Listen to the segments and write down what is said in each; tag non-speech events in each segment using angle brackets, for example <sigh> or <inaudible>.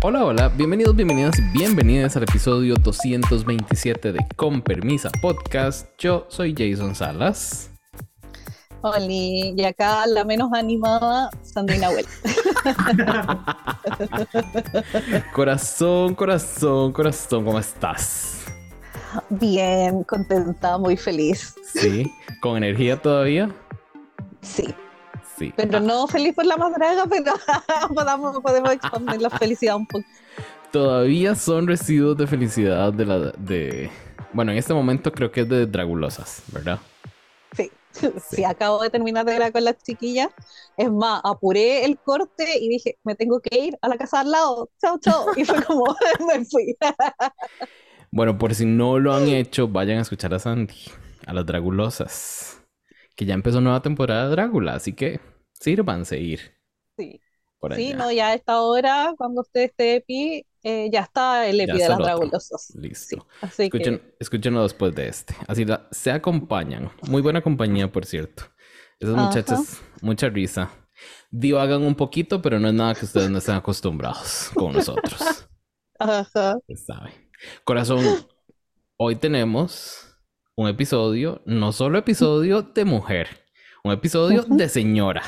Hola, hola, bienvenidos, bienvenidas y bienvenidas al episodio 227 de Con Permisa Podcast. Yo soy Jason Salas. Hola, y acá la menos animada, Sandrina Huel. <laughs> corazón, corazón, corazón, ¿cómo estás? Bien, contenta, muy feliz. Sí, ¿con energía todavía? Sí. Sí. Pero no feliz por la madraga, pero <laughs> podemos, podemos expandir la felicidad un poco. Todavía son residuos de felicidad de la de bueno, en este momento creo que es de Dragulosas, ¿verdad? Sí. Sí. acabo de terminar de grabar con las chiquillas. Es más, apuré el corte y dije, me tengo que ir a la casa al lado. Chao, chao. Y fue como, <laughs> me fui. bueno, por si no lo han <laughs> hecho, vayan a escuchar a Sandy, a las Dragulosas que ya empezó nueva temporada de Drácula, así que sirvan seguir. Sí. sí, no, ya a esta hora, cuando usted esté epi, eh, ya está el epi de las Dragulosas. Listo. así que... Escúchenlo después de este. Así se acompañan. Muy buena compañía, por cierto. Esas muchachas, mucha risa. hagan un poquito, pero no es nada que ustedes no estén acostumbrados con nosotros. <laughs> Ajá. sabe. Corazón, hoy tenemos un episodio, no solo episodio de mujer, un episodio de señora.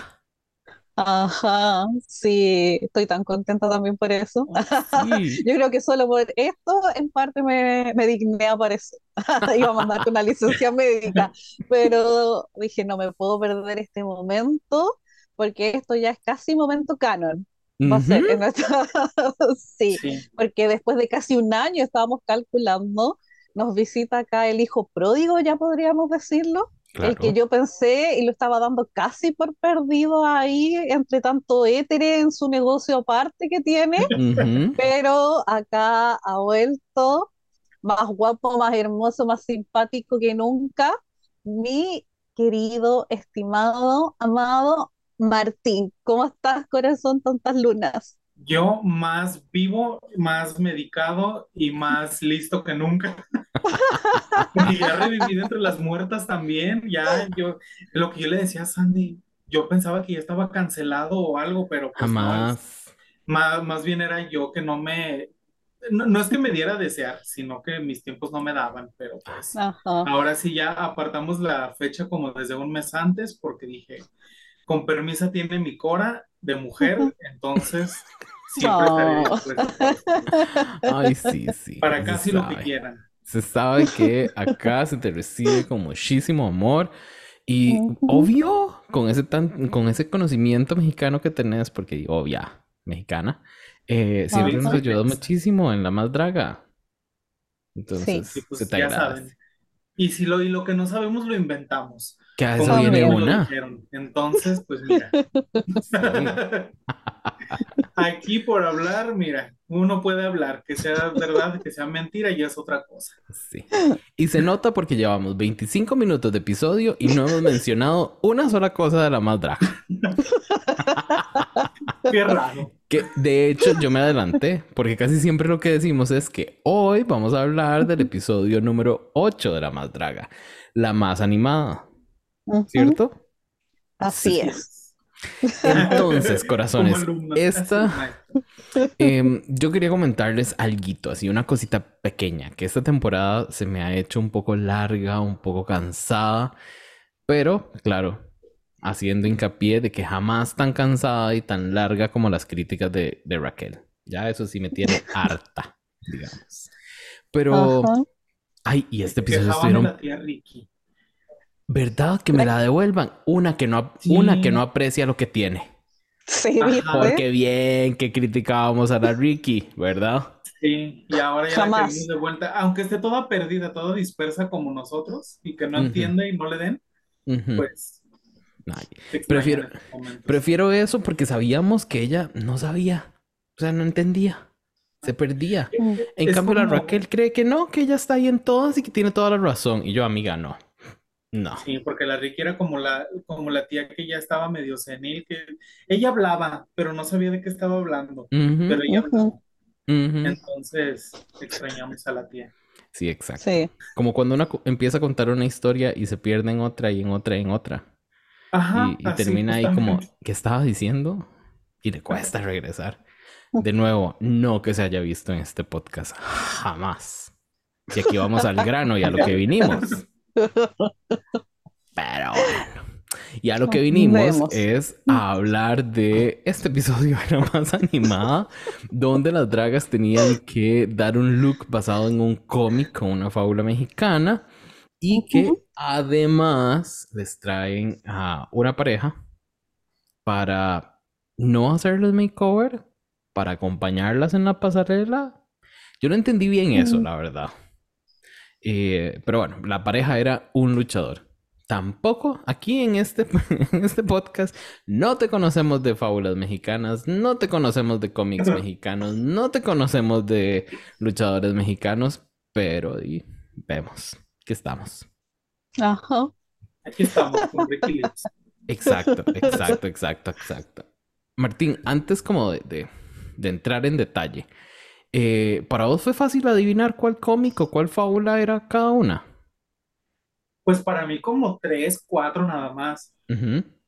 Ajá, sí, estoy tan contenta también por eso. <laughs> Yo creo que solo por esto en parte me, me digné a por eso. <laughs> Iba a mandarte una licencia <laughs> médica, pero dije, no me puedo perder este momento porque esto ya es casi momento canon. Va a ser en sí, porque después de casi un año estábamos calculando nos visita acá el hijo pródigo, ya podríamos decirlo. El que yo pensé y lo estaba dando casi por perdido ahí, entre tanto étere en su negocio aparte que tiene, pero acá ha vuelto más guapo, más hermoso, más simpático que nunca, mi querido, estimado, amado Martín. ¿Cómo estás, corazón, tantas lunas? yo más vivo, más medicado y más listo que nunca. Y ya reviví entre las muertas también. Ya yo, lo que yo le decía a Sandy, yo pensaba que ya estaba cancelado o algo, pero pues jamás. más, más bien era yo que no me, no, es que me diera a desear, sino que mis tiempos no me daban, pero pues ahora sí ya apartamos la fecha como desde un mes antes porque dije, con permisa tiene mi cora de mujer, entonces siempre <laughs> estaré Ay, sí, sí. Para casi lo que quieran. Se sabe que acá se te recibe con muchísimo amor. Y obvio, con ese, tan, con ese conocimiento mexicano que tenés, porque obvia, mexicana, eh, siempre nos ayudó muchísimo en la más draga. Entonces, pues, se te ya saben. Y si lo, y lo que no sabemos lo inventamos. Que a eso viene una. Entonces, pues mira. <laughs> <laughs> Aquí por hablar, mira, uno puede hablar, que sea verdad, que sea mentira, y es otra cosa. Sí. Y se nota porque llevamos 25 minutos de episodio y no hemos mencionado una sola cosa de la más draga. <laughs> Qué raro. Que de hecho yo me adelanté, porque casi siempre lo que decimos es que hoy vamos a hablar del episodio número 8 de la más draga, la más animada. ¿Cierto? Así es. Entonces, <laughs> corazones, esta. <laughs> Em, yo quería comentarles algo, así una cosita pequeña, que esta temporada se me ha hecho un poco larga, un poco cansada, pero claro, haciendo hincapié de que jamás tan cansada y tan larga como las críticas de, Raquel. Ya eso sí me tiene <laughs> harta, digamos. Pero. Ay, y este episodio estuvieron. ¿Verdad? Que me la devuelvan. Una que no, una que no aprecia lo que tiene. Sí, Porque bien que criticábamos a la Ricky, ¿verdad? Sí, y ahora ya la queremos de vuelta. Aunque esté toda perdida, toda dispersa como nosotros y que no entiende y no le den, pues. Prefiero, prefiero eso porque sabíamos que ella no sabía. O sea, no entendía. Se perdía. En cambio, la Raquel cree que no, que ella está ahí en todas y que tiene toda la razón. Y yo, amiga, no. No. Sí, porque la Ricky era como la, como la tía que ya estaba medio senil, que ella hablaba, pero no sabía de qué estaba hablando. Pero ella Entonces, extrañamos a la tía. Sí, exacto. Como cuando uno empieza a contar una historia y se pierde en otra y en otra y en otra. Ajá. Y, termina ahí como, ¿qué estaba diciendo? y le cuesta regresar. De nuevo, no que se haya visto en este podcast, jamás. Y aquí vamos al grano y a lo que <laughs> vinimos. Pero bueno. Y a lo que vinimos es a hablar de este episodio de la más animada, donde las dragas tenían que dar un look basado en un cómic con una fábula mexicana y que además les traen a una pareja para no hacerles makeover, para acompañarlas en la pasarela. Yo no entendí bien eso, la verdad. Eh, pero bueno, la pareja era un luchador. Tampoco aquí en este, <laughs> en este podcast no te conocemos de fábulas mexicanas, no te conocemos de cómics <laughs> mexicanos, no te conocemos de luchadores mexicanos, pero vemos que estamos. Ajá. Aquí estamos con Exacto, exacto, exacto, exacto. Martín, antes como de, de, entrar en detalle, eh, ¿para vos fue fácil adivinar cuál cómic o cuál fábula era cada una? Pues para mí como tres, cuatro nada más.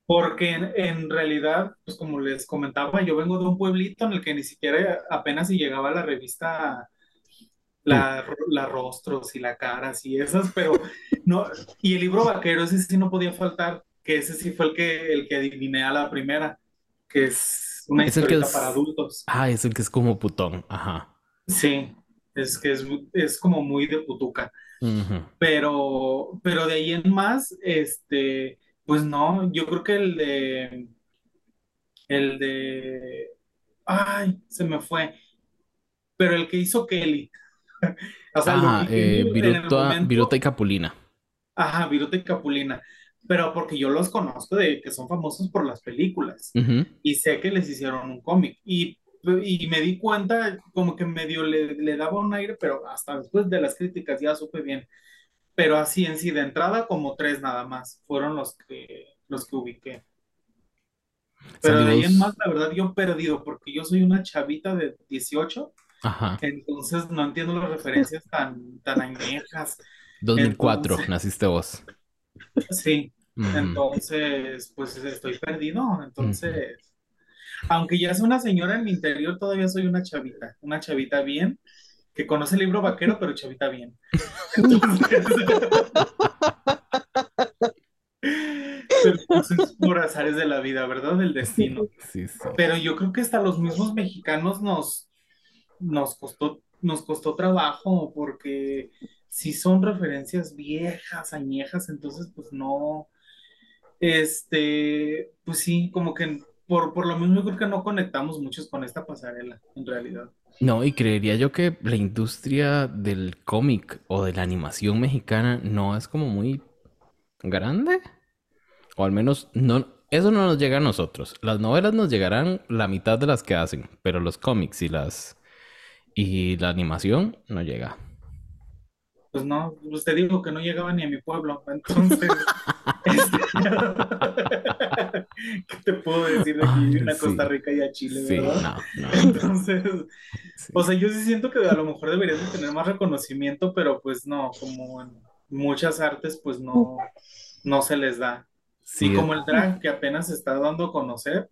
Porque en, realidad, pues como les comentaba, yo vengo de un pueblito en el que ni siquiera apenas si llegaba la revista la, la, rostros y la cara y esas, pero <laughs> no, y el libro vaquero ese sí no podía faltar, que ese sí fue el que, el que adiviné a la primera, que es una historia para adultos. Ah, es el que es como putón, ajá. Sí, es que es, es como muy de putuca. Pero, pero de ahí en más, este, pues no, yo creo que el de, el de, ay, se me fue, pero el que hizo Kelly. <laughs> o sea, Ajá, eh, Viruta, y Capulina. Ajá, Viruta y Capulina. Pero porque yo los conozco de que son famosos por las películas. Y sé que les hicieron un cómic. Y, y, me di cuenta, como que medio le, le daba un aire, pero hasta después de las críticas ya supe bien. Pero así en sí, de entrada, como tres nada más. Fueron los que, los que ubiqué. Pero de ahí en más, la verdad, yo perdido, porque yo soy una chavita de 18 Ajá. Entonces no entiendo las referencias tan, tan añejas. 2004 naciste vos. Sí, entonces pues estoy perdido. Entonces, aunque ya soy una señora en mi interior, todavía soy una chavita, una chavita bien, que conoce el libro vaquero, pero chavita bien. <laughs> Entonces... Pues, por azares de la vida, ¿verdad? Del destino. Sí, sí. Pero yo creo que hasta los mismos mexicanos nos, nos costó, nos costó trabajo porque si son referencias viejas, añejas, entonces pues no, este, pues sí, como que por, por lo mismo creo que no conectamos muchos con esta pasarela, en realidad. No, y creería yo que la industria del cómic o de la animación mexicana no es como muy grande. O al menos no, eso no nos llega a nosotros. Las novelas nos llegarán la mitad de las que hacen, pero los cómics y las y la animación no llega. Pues no, usted dijo que no llegaba ni a mi pueblo, entonces, <laughs> este, <laughs> ¿qué te puedo decir de aquí, una Costa Rica y a Chile, sí, No, no. <laughs> Entonces, o sea, yo sí siento que a lo mejor deberían de tener más reconocimiento, pero pues no, como en muchas artes, pues no, no se les da. Sí, como el drag que apenas se está dando a conocer,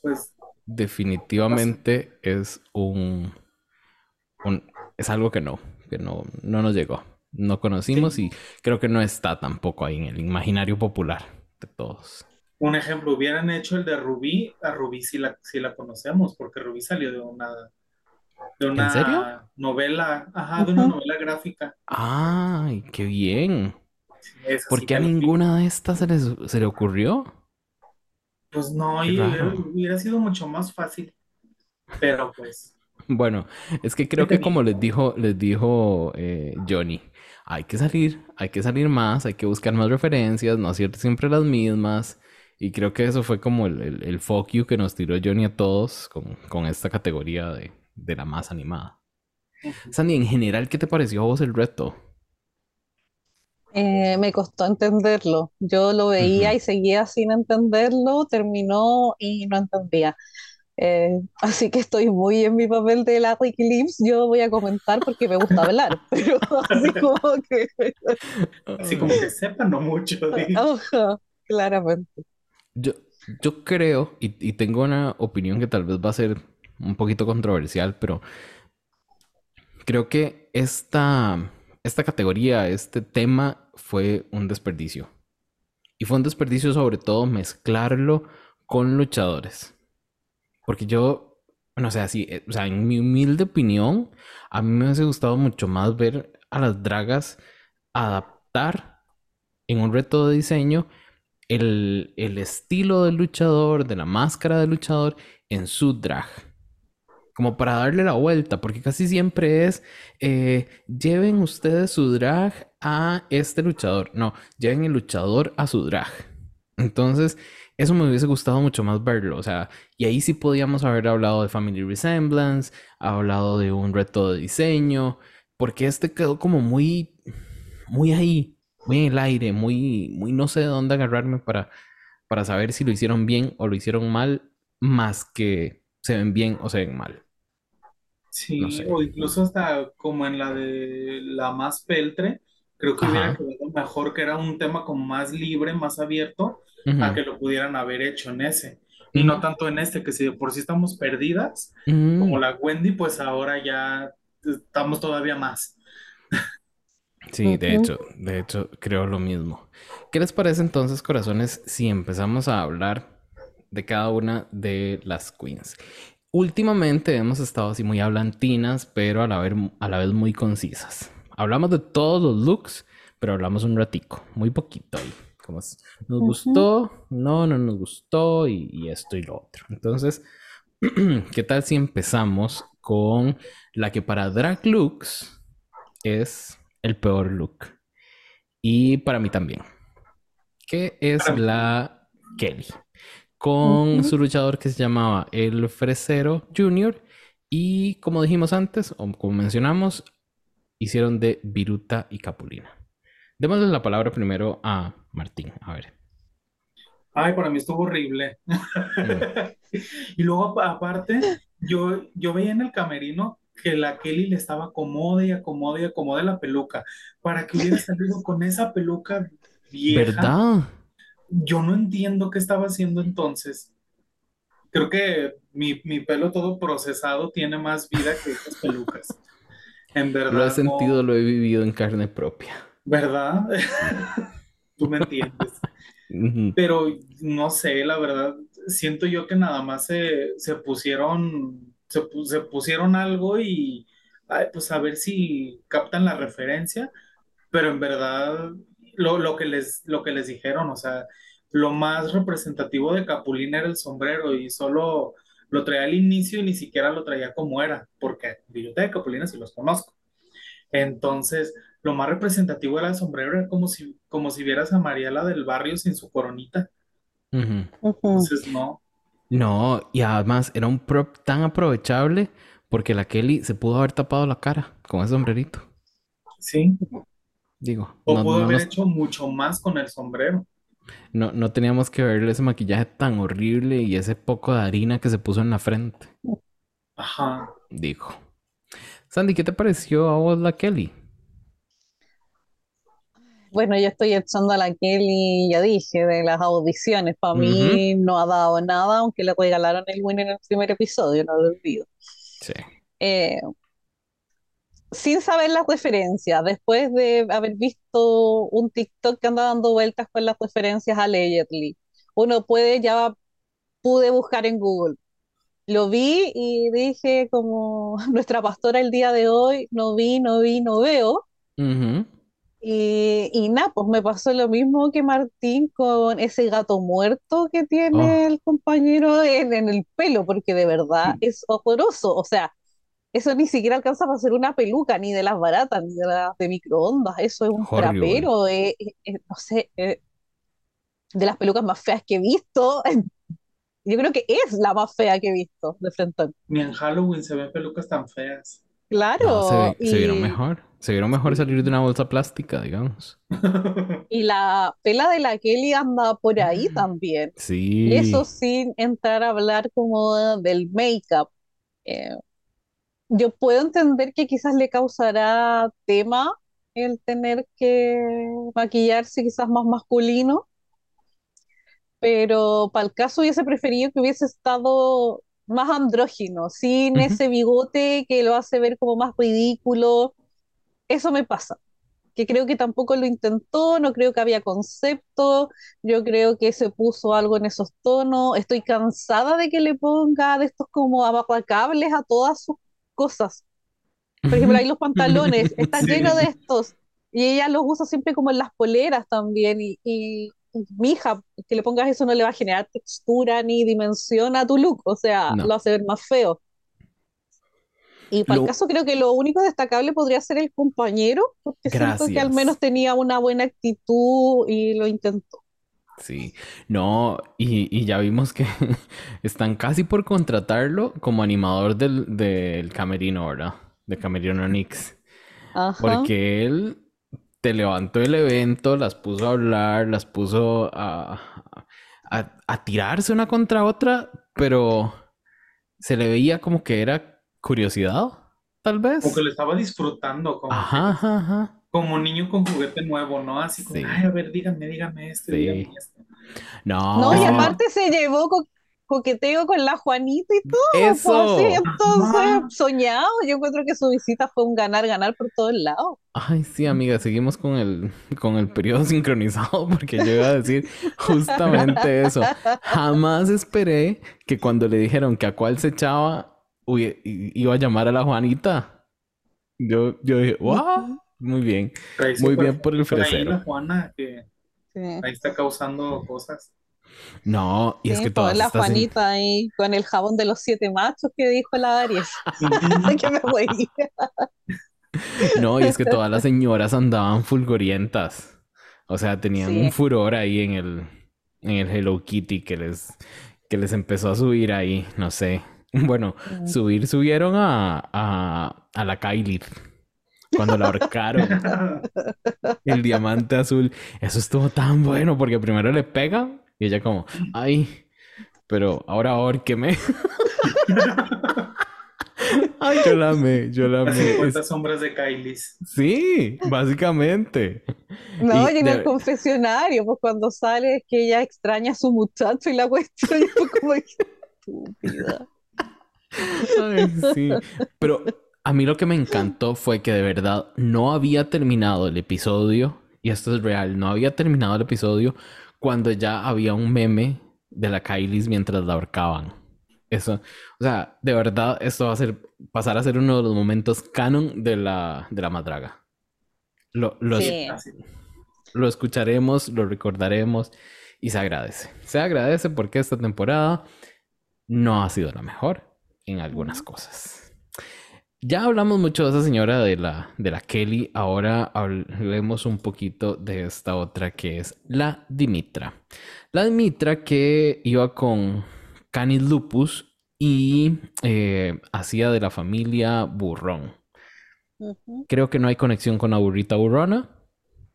pues... Definitivamente es un es algo que no, que no, no nos llegó. No conocimos y creo que no está tampoco ahí en el imaginario popular de todos. Un ejemplo, hubieran hecho el de Rubí, a Rubí sí la, la conocemos, porque Rubí salió de una, de una novela, ajá, de una novela gráfica. ¡Ay, qué bien! ¿Por qué a ninguna de estas se, se le ocurrió? Pues no, y hubiera sido mucho más fácil. Pero pues. <laughs> Bueno, es que creo que como les dijo, les dijo eh, Johnny, hay que salir, hay que salir más, hay que buscar más referencias, no hacer siempre las mismas. Y creo que eso fue como el, el, el fuck you que nos tiró Johnny a todos con, esta categoría de, la más animada. Sandy, en general, ¿qué te pareció a vos el reto? Eh, me costó entenderlo. Yo lo veía y seguía sin entenderlo, terminó y no entendía. Eh, así que estoy muy en mi papel de la Ricky Lips. Yo voy a comentar porque me gusta hablar, <laughs> pero así como que. Así como que sepan no mucho. <laughs> Ajá, claramente. Yo, yo creo, y, tengo una opinión que tal vez va a ser un poquito controversial, pero creo que esta, esta categoría, este tema fue un desperdicio. Y fue un desperdicio sobre todo mezclarlo con luchadores. Porque yo, bueno, o sea, eh, o sea, en mi humilde opinión, a mí me hubiese gustado mucho más ver a las dragas adaptar en un reto de diseño el, estilo del luchador, de la máscara del luchador en su drag. Como para darle la vuelta, porque casi siempre es, eh, lleven ustedes su drag a este luchador. No, lleven el luchador a su drag. Entonces, eso me hubiese gustado mucho más verlo. O sea, y ahí sí podíamos haber hablado de Family Resemblance, hablado de un reto de diseño, porque este quedó como muy, muy ahí, muy en el aire, muy, muy no sé de dónde agarrarme para, para saber si lo hicieron bien o lo hicieron mal, más que se ven bien o se ven mal. Sí, o incluso hasta como en la de la más peltre, creo que hubiera quedado mejor que era un tema como más libre, más abierto, a que lo pudieran haber hecho en ese. Y no tanto en este, que si por sí estamos perdidas, como la Wendy, pues ahora ya estamos todavía más. Sí, de hecho, de hecho, creo lo mismo. ¿Qué les parece entonces, corazones, si empezamos a hablar de cada una de las queens? Últimamente hemos estado así muy hablantinas, pero a la vez, a la vez muy concisas. Hablamos de todos los looks, pero hablamos un ratico, muy poquito ahí. Como nos gustó, no, no nos gustó y, y esto y lo otro. Entonces, <clears throat> ¿qué tal si empezamos con la que para drag looks es el peor look. Y para mí también. Que es la Kelly. Con su luchador que se llamaba el Fresero Junior. Y como dijimos antes, o como mencionamos, hicieron de Viruta y Capulina. Démosle la palabra primero a Martín. A ver. Ay, para mí estuvo horrible. <laughs> Y luego, aparte, yo, yo veía en el camerino que la Kelly le estaba acomode y acomode y acomode la peluca para que hubiera salido con esa peluca vieja. ¿Verdad? Yo no entiendo qué estaba haciendo entonces. Creo que mi, pelo todo procesado tiene más vida que esas pelucas. En verdad. Lo he sentido, lo he vivido en carne propia. ¿Verdad? <laughs> Tú me entiendes. Pero no sé, la verdad, siento yo que nada más se, se pusieron se, pusieron algo y pues a ver si captan la referencia, pero en verdad lo, que les, lo que les dijeron, o sea, lo más representativo de Capulina era el sombrero y solo lo traía al inicio y ni siquiera lo traía como era, porque yo de Capulina sí los conozco. Entonces, lo más representativo era el sombrero, era como si, como si vieras a Mariela del barrio sin su coronita. Entonces, no. No, y además era un prop tan aprovechable porque la Kelly se pudo haber tapado la cara con ese sombrerito. Sí. Digo. O pudo haber hecho mucho más con el sombrero. No, no teníamos que verle ese maquillaje tan horrible y ese poco de harina que se puso en la frente. Ajá. Digo. Sandy, ¿qué te pareció a vos la Kelly? Bueno, yo estoy echando a la Kelly, ya dije, de las audiciones. Para mí no ha dado nada, aunque le regalaron el win en el primer episodio, no lo olvido. Sí. Eh, sin saber las referencias, después de haber visto un TikTok que anda dando vueltas con las referencias a Allegedly, uno puede, ya pude buscar en Google. Lo vi y dije como <laughs> nuestra pastora el día de hoy, no vi, no vi, no veo. Y, y nada, pues me pasó lo mismo que Martín con ese gato muerto que tiene oh. el compañero en, el pelo, porque de verdad es horroroso. O sea, eso ni siquiera alcanza para hacer una peluca, ni de las baratas, ni de las de microondas. Eso es un trapero, no sé, de las pelucas más feas que he visto. <laughs> Yo creo que es la más fea que he visto de frente. Ni en Halloween se ven pelucas tan feas. Claro. se, vieron mejor. Se vieron mejor salir de una bolsa plástica, digamos. <laughs> Y la pela de la Kelly anda por ahí también. Sí. eso sin entrar a hablar como del make-up. Eh, yo puedo entender que quizás le causará tema el tener que maquillarse quizás más masculino, pero para el caso hubiese preferido que hubiese estado más andrógino, sin ese bigote que lo hace ver como más ridículo. Eso me pasa, que creo que tampoco lo intentó, no creo que había concepto, yo creo que se puso algo en esos tonos, estoy cansada de que le ponga de estos como abacables a todas sus cosas. Por ejemplo, ahí los pantalones están <laughs> llenos de estos. Y ella los usa siempre como en las poleras también. Y mi hija, que le pongas eso no le va a generar textura ni dimensión a tu look, o sea, lo hace ver más feo. Y para el caso creo que lo único destacable podría ser el compañero, porque siento que al menos tenía una buena actitud y lo intentó. Sí, no, y, ya vimos que <laughs> están casi por contratarlo como animador del, del camerino, ¿verdad? De Camerino Nix. Porque él te levantó el evento, las puso a hablar, las puso a, a, tirarse una contra otra, pero se le veía como que era curiosidad, tal vez. Como que lo estaba disfrutando, como, ajá, ajá, como niño con juguete nuevo, ¿no? Así como, ay, a ver, dígame, dígame esto, dígame esto. No. No, y aparte se llevó con coqueteo con la Juanita y todo. Pues, Eso. entonces, soñado. Yo encuentro que su visita fue un ganar-ganar por todos lados. Ay, sí, amiga, seguimos con el, con el periodo <laughs> sincronizado porque yo iba a decir justamente eso. Jamás esperé que cuando le dijeron que a cuál se echaba, iba a llamar a la Juanita. Yo, yo dije, wow, muy bien. Muy bien por el fresero. Ahí la Juana que ahí está causando cosas. No, y es que toda la Juanita ahí con el jabón de los siete machos que dijo la Aries. <laughs> <laughs> que me <laughs> No, y es que todas las señoras andaban fulgorientas. O sea, tenían un furor ahí en el, en el Hello Kitty que les, que les empezó a subir ahí, no sé. Bueno, subir, subieron a, a, a la Kylie. Cuando la ahorcaron. el diamante azul. Eso estuvo tan bueno porque primero le pegan y ella como, ay, pero ahora ahorqueme. <laughs> Ay, yo la amé, yo la amé. 50 sombras de Kylie. Sí, básicamente. No, y, en el confesionario, pues cuando sale es que ella extraña a su muchacho y la cuestión <laughs> es como estúpida. Ay, sí. Pero a mí lo que me encantó fue que de verdad no había terminado el episodio, y esto es real, no había terminado el episodio cuando ya había un meme de la Kylie mientras la ahorcaban. Eso, o sea, de verdad, esto va a ser, pasar a ser uno de los momentos canon de la, de la madraga. Lo, lo, lo escucharemos, lo recordaremos y se agradece. Se agradece porque esta temporada no ha sido la mejor en algunas cosas. Ya hablamos mucho de esa señora de la, de la Kelly. Ahora hablemos un poquito de esta otra que es la Dimitra. La Dimitra que iba con Canis lupus y eh, hacía de la familia burrón. Creo que no hay conexión con la burrita burrona.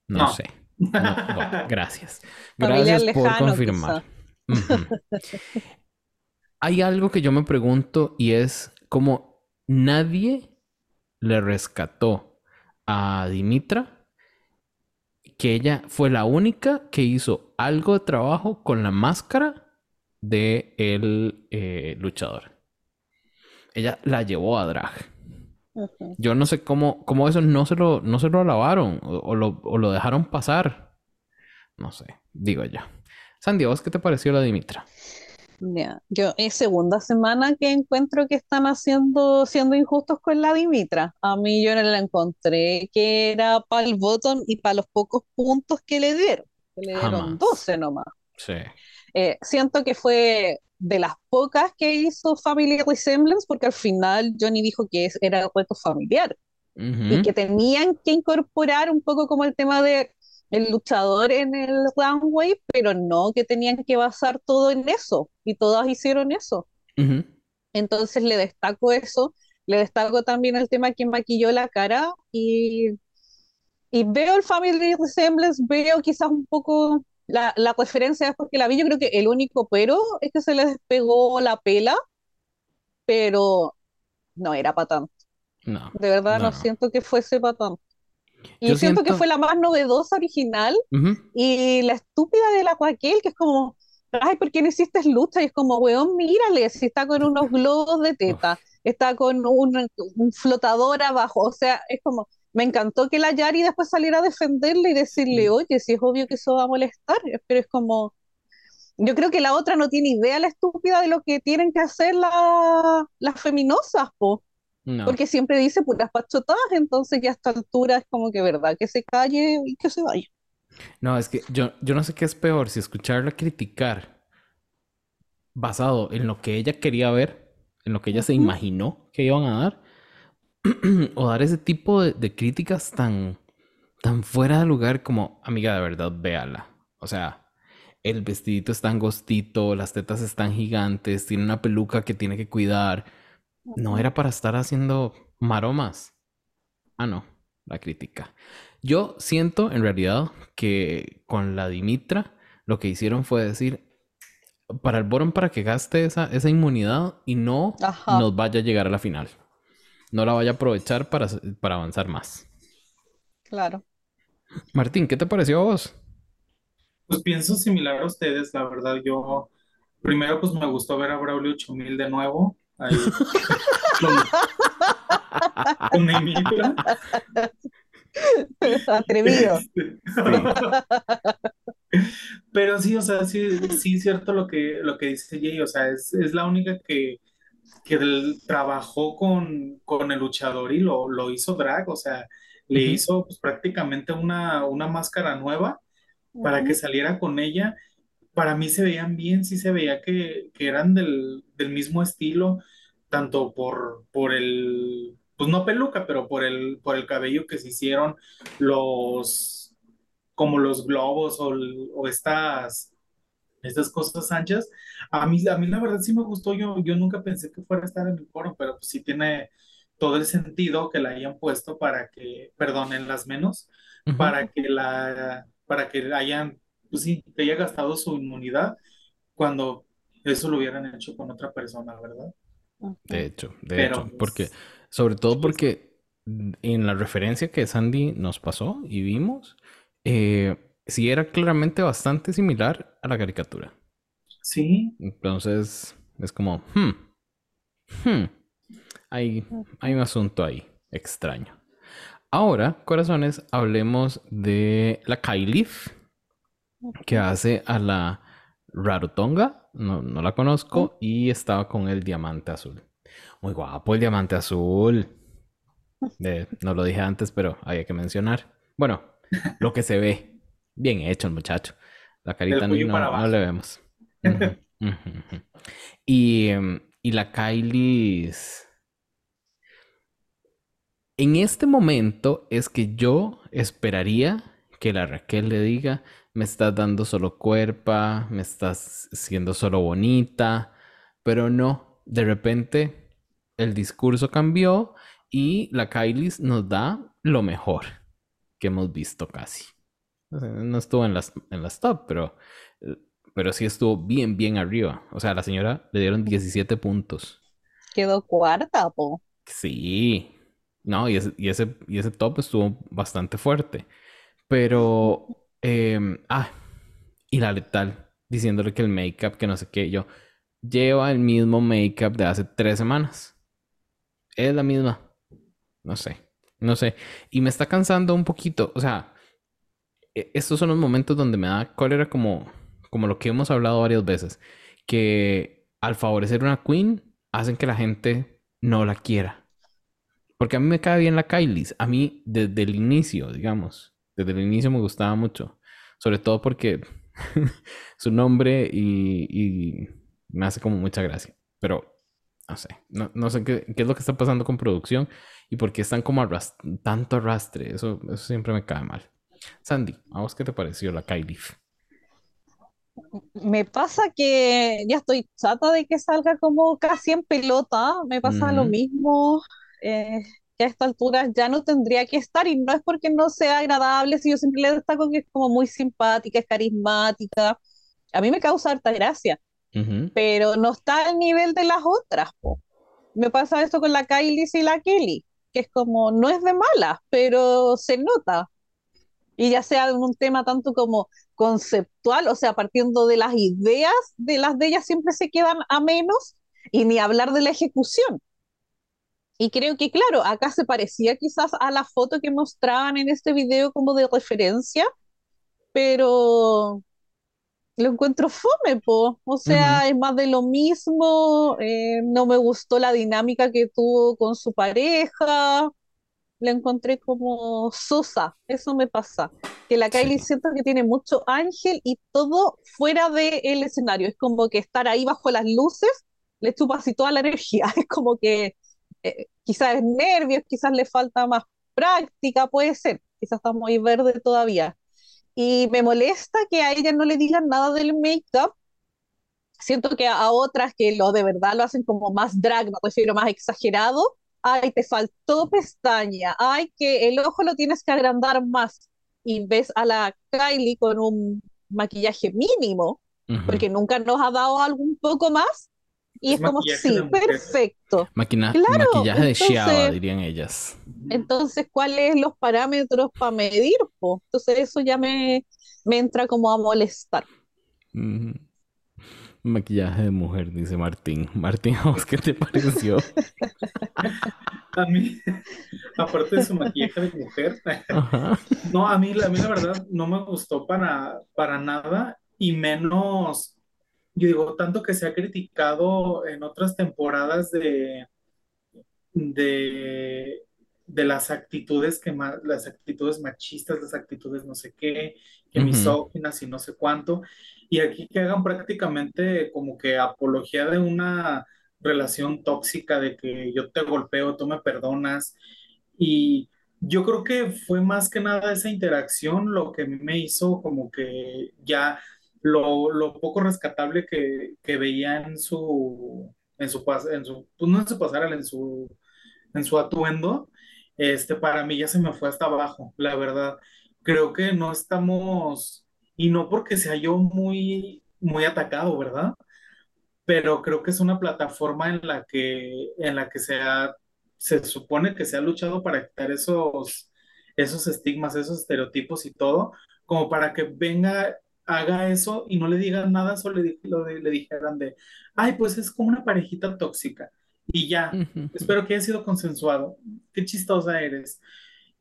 No, sé. gracias. <laughs> Gracias por confirmar. <laughs> hay algo que yo me pregunto y es cómo nadie le rescató a Dimitra que ella fue la única que hizo algo de trabajo con la máscara de el eh, luchador. Ella la llevó a drag. Yo no sé cómo, cómo eso no se lo, no se lo lavaron o, lo, o lo dejaron pasar. No sé, digo yo. Sandy, ¿vos qué te pareció la Dimitra? Yo es segunda semana que encuentro que están haciendo, siendo injustos con la Dimitra. A mí yo no la encontré que era para el botón y para los pocos puntos que le dieron. le dieron 12 nomás. Sí. Eh, siento que fue de las pocas que hizo Family Resemblance, porque al final Johnny dijo que era reto familiar y que tenían que incorporar un poco como el tema de el luchador en el runway, pero no que tenían que basar todo en eso, y todas hicieron eso. Entonces le destaco eso, le destaco también el tema que maquilló la cara y, y veo el Family Resemblance, veo quizás un poco la, la referencia, porque la vi, yo creo que el único pero es que se le despegó la pela, pero no era para tanto. No, de verdad no, siento que fuese para tanto. Y siento, que fue la más novedosa original y la estúpida de la Joaquín, que es como, ay, ¿por qué no hiciste lucha? Y es como, weón, mírale, si está con unos globos de teta, está con un, un flotador abajo, o sea, es como, me encantó que la Yari después saliera a defenderle y decirle, oye, si es obvio que eso va a molestar, pero es como, yo creo que la otra no tiene idea, la estúpida, de lo que tienen que hacer las feminosas, po. Porque siempre dice puras pachotadas, entonces ya a esta altura es como que verdad, que se calle y que se vaya. No, es que yo, yo no sé qué es peor, si escucharla criticar basado en lo que ella quería ver, en lo que ella se imaginó que iban a dar, <clears throat> o dar ese tipo de, críticas tan, tan fuera de lugar como, amiga, de verdad, véala. O sea, el vestidito está angostito, las tetas están gigantes, tiene una peluca que tiene que cuidar. No era para estar haciendo maromas. Ah, no, la crítica. Yo siento en realidad que con la Dimitra lo que hicieron fue decir, para el Boron para que gaste esa, esa inmunidad y no nos vaya a llegar a la final no la vaya a aprovechar para, para avanzar más. Claro. Martín, ¿qué te pareció a vos? Pues pienso similar a ustedes, la verdad. Yo primero pues me gustó ver a Braulio 8000 de nuevo. Ahí, con, con Atrevido. Este, <laughs> Pero sí, o sea, sí, sí es cierto lo que, lo que dice Jay, o sea, es, es la única que, que trabajó con, con el luchador y lo, lo hizo drag, o sea, le hizo pues, prácticamente una, una máscara nueva para que saliera con ella. Para mí se veían bien, sí se veía que, que eran del, del, mismo estilo, tanto por, por el, pues no peluca, pero por el, por el cabello que se hicieron, los, como los globos o, o estas estas cosas anchas. A mí, a mí la verdad sí me gustó, yo, yo nunca pensé que fuera a estar en el foro, pero pues sí tiene todo el sentido que la hayan puesto para que, perdonen las menos, para que la, para que hayan, pues sí, que haya gastado su inmunidad cuando eso lo hubieran hecho con otra persona, ¿verdad? De hecho, de hecho, porque, sobre todo porque en la referencia que Sandy nos pasó y vimos, eh, sí era claramente bastante similar a la caricatura. Sí. Entonces, es como, hmm, hmm, hay, hay un asunto ahí extraño. Ahora, corazones, hablemos de la Kailif, que hace a la Rarotonga, no, no la conozco, y estaba con el diamante azul. Muy guapo el diamante azul. <laughs> no lo dije antes, pero había que mencionar. Bueno, lo que se ve. Bien hecho el muchacho. La carita no, no, le vemos. <laughs> y, y la Kylie. En este momento es que yo esperaría que la Raquel le diga, me estás dando solo cuerpa, me estás siendo solo bonita, pero no, de repente el discurso cambió y la Kylie nos da lo mejor que hemos visto casi. No estuvo en las, en las top, pero, pero sí estuvo bien, bien arriba. O sea, a la señora le dieron 17 puntos. Quedó cuarta, po. Sí. No, y ese, y ese, y ese top estuvo bastante fuerte. Pero, ah, y la letal, diciéndole que el make-up, que no sé qué, yo, lleva el mismo make-up de hace tres semanas. Es la misma. No sé, no sé. Y me está cansando un poquito, o sea, e, estos son los momentos donde me da cólera como, como lo que hemos hablado varias veces, que al favorecer una queen hacen que la gente no la quiera. Porque a mí me cae bien la Kylie, a mí desde el inicio, digamos, desde el inicio me gustaba mucho, sobre todo porque <laughs> su nombre y, me hace como mucha gracia, pero no sé, no, sé qué, es lo que está pasando con producción y por qué están como tanto arrastre, eso, eso siempre me cae mal. Sandy, ¿a vos qué te pareció la Kylie? Me pasa que ya estoy chata de que salga como casi en pelota, me pasa lo mismo, eh, que a esta altura ya no tendría que estar y no es porque no sea agradable, si yo siempre le destaco que es como muy simpática, es carismática, a mí me causa harta gracia, pero no está al nivel de las otras. Me pasa esto con la Kylie y la Kelly, que es como, no es de mala, pero se nota. Y ya sea en un tema tanto como conceptual, o sea, partiendo de las ideas de las de ellas siempre se quedan a menos y ni hablar de la ejecución. Y creo que, claro, acá se parecía quizás a la foto que mostraban en este video como de referencia, pero lo encuentro fome, po. O sea, es más de lo mismo. Eh, no me gustó la dinámica que tuvo con su pareja. La encontré como sosa. Eso me pasa. Que la Kylie siento que tiene mucho ángel y todo fuera del escenario. Es como que estar ahí bajo las luces le chupa así toda la energía. <laughs> Es como que eh, quizás es nervios, quizás le falta más práctica, puede ser. Quizás está muy verde todavía y me molesta que a ella no le digan nada del make-up. Siento que a otras que lo de verdad lo hacen como más drag, me refiero más exagerado. Ay, te faltó pestaña. Ay, que el ojo lo tienes que agrandar más. Y ves a la Kylie con un maquillaje mínimo, porque nunca nos ha dado algo un poco más. Y es, como, sí, perfecto. maquillaje de Xiao, dirían ellas. Entonces, ¿cuáles los parámetros para medir? Entonces, eso ya me, me entra como a molestar. Maquillaje de mujer, dice Martín. <laughs> Martín, qué te pareció? <laughs> a mí, aparte de su maquillaje de mujer, <laughs> no, a mí, a mí la verdad no me gustó para, para nada y menos yo digo, tanto que se ha criticado en otras temporadas de, de, de las actitudes que las actitudes machistas, las actitudes no sé qué, que misóginas y no sé cuánto, y aquí que hagan prácticamente como que apología de una relación tóxica de que yo te golpeo, tú me perdonas, y yo creo que fue más que nada esa interacción lo que me hizo como que ya lo, poco rescatable que, que, veía en su, en su, en su, pues no en su en su, en su atuendo, este, para mí ya se me fue hasta abajo, la verdad. Creo que no estamos, y no porque sea yo muy, muy atacado, ¿verdad? Pero creo que es una plataforma en la que, en la que se, se supone que se ha luchado para quitar esos, esos estigmas, esos estereotipos y todo, como para que venga haga eso y no le digan nada, solo le, le dijeran de, ay, pues es como una parejita tóxica. Y ya, espero que haya sido consensuado. Qué chistosa eres.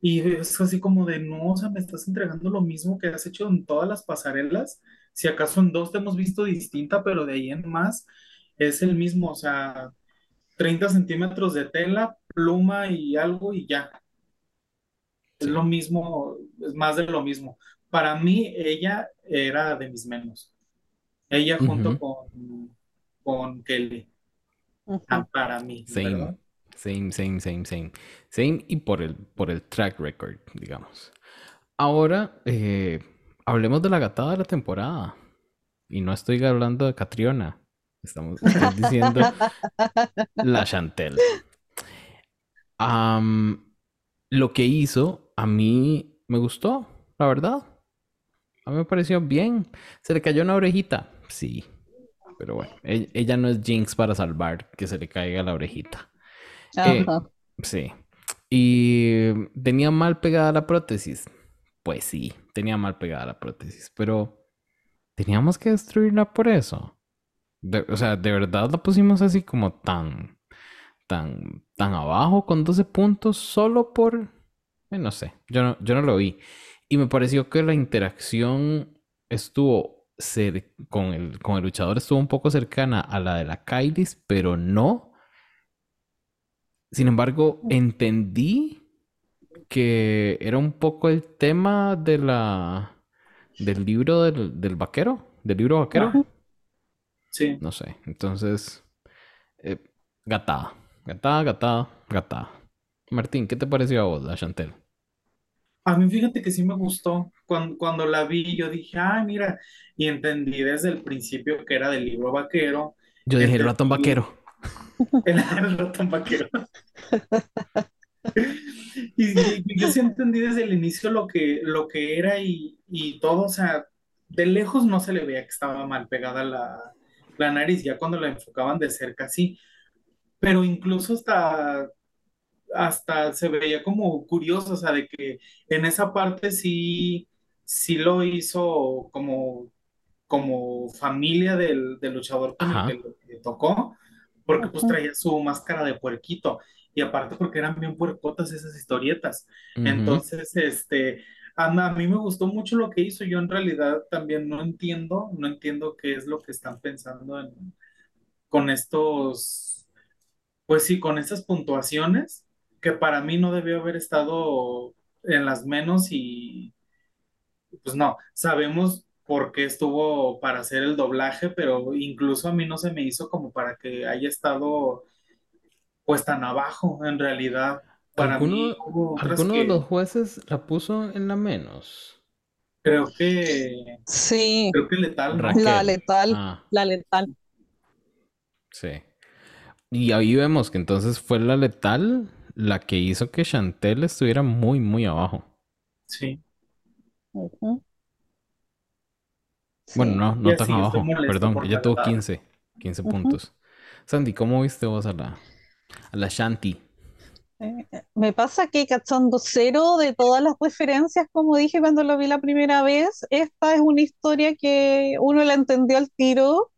Y es así como de, no, o sea, me estás entregando lo mismo que has hecho en todas las pasarelas. Si acaso en dos te hemos visto distinta, pero de ahí en más es el mismo, o sea, 30 centímetros de tela, pluma y algo y ya. Es lo mismo, es más de lo mismo para mí ella era de mis menos. Ella junto con, con Kelly. Ah, para mí. Same, same, same, same, same. Same y por el, por el track record, digamos. Ahora, eh, hablemos de la gatada de la temporada. Y no estoy hablando de Catriona. Estamos diciendo <laughs> la Chantel. lo que hizo a mí me gustó, la verdad. A mí me pareció bien. Se le cayó una orejita. Sí. Pero bueno, e-, ella, no es Jinx para salvar que se le caiga la orejita. Eh, sí. ¿Y tenía mal pegada la prótesis? Pues sí, tenía mal pegada la prótesis. Pero teníamos que destruirla por eso. o sea, de verdad la pusimos así como tan, tan, tan abajo con 12 puntos solo por... Eh, no sé, yo no, yo no lo vi. Y me pareció que la interacción estuvo con el, con el luchador estuvo un poco cercana a la de la Kylie, pero no. Sin embargo, entendí que era un poco el tema de la del libro del, vaquero, del libro vaquero. Sí. No sé. Entonces, eh, gatada, gatada, gatada, gatada. Martín, ¿qué te pareció a vos, la Chantel? A mí fíjate que sí me gustó. Cuando, cuando la vi, yo dije, ay, mira, y entendí desde el principio que era del libro vaquero. Yo dije, el ratón vaquero. <laughs> El, ratón vaquero. <laughs> y, yo sí entendí desde el inicio lo que, lo que era y, todo, o sea, de lejos no se le veía que estaba mal pegada la, la nariz, ya cuando la enfocaban de cerca, sí. Pero incluso hasta hasta se veía como curioso, o sea, de que en esa parte sí, sí lo hizo como, como familia del, luchador con el que le tocó, porque pues traía su máscara de puerquito y aparte porque eran bien puercotas esas historietas. Entonces, este, a, mí me gustó mucho lo que hizo. Yo en realidad también no entiendo, no entiendo qué es lo que están pensando con estos, pues sí, con estas puntuaciones, que para mí no debió haber estado en las menos y pues no, sabemos por qué estuvo para hacer el doblaje, pero incluso a mí no se me hizo como para que haya estado pues tan abajo en realidad. Para mí, ¿Alguno de los jueces la puso en la menos? Creo que. Sí. Creo que letal. La letal. Ah. La letal. Sí. Y ahí vemos que entonces fue la letal la que hizo que Chantel estuviera muy, muy abajo. Sí. Bueno, no, no tan abajo. Perdón, ella tuvo 15. 15 puntos. Sandy, ¿cómo viste vos a la, a la Shanti? Eh, me pasa que cachando cero de todas las referencias, como dije cuando lo vi la primera vez, esta es una historia que uno la entendió al tiro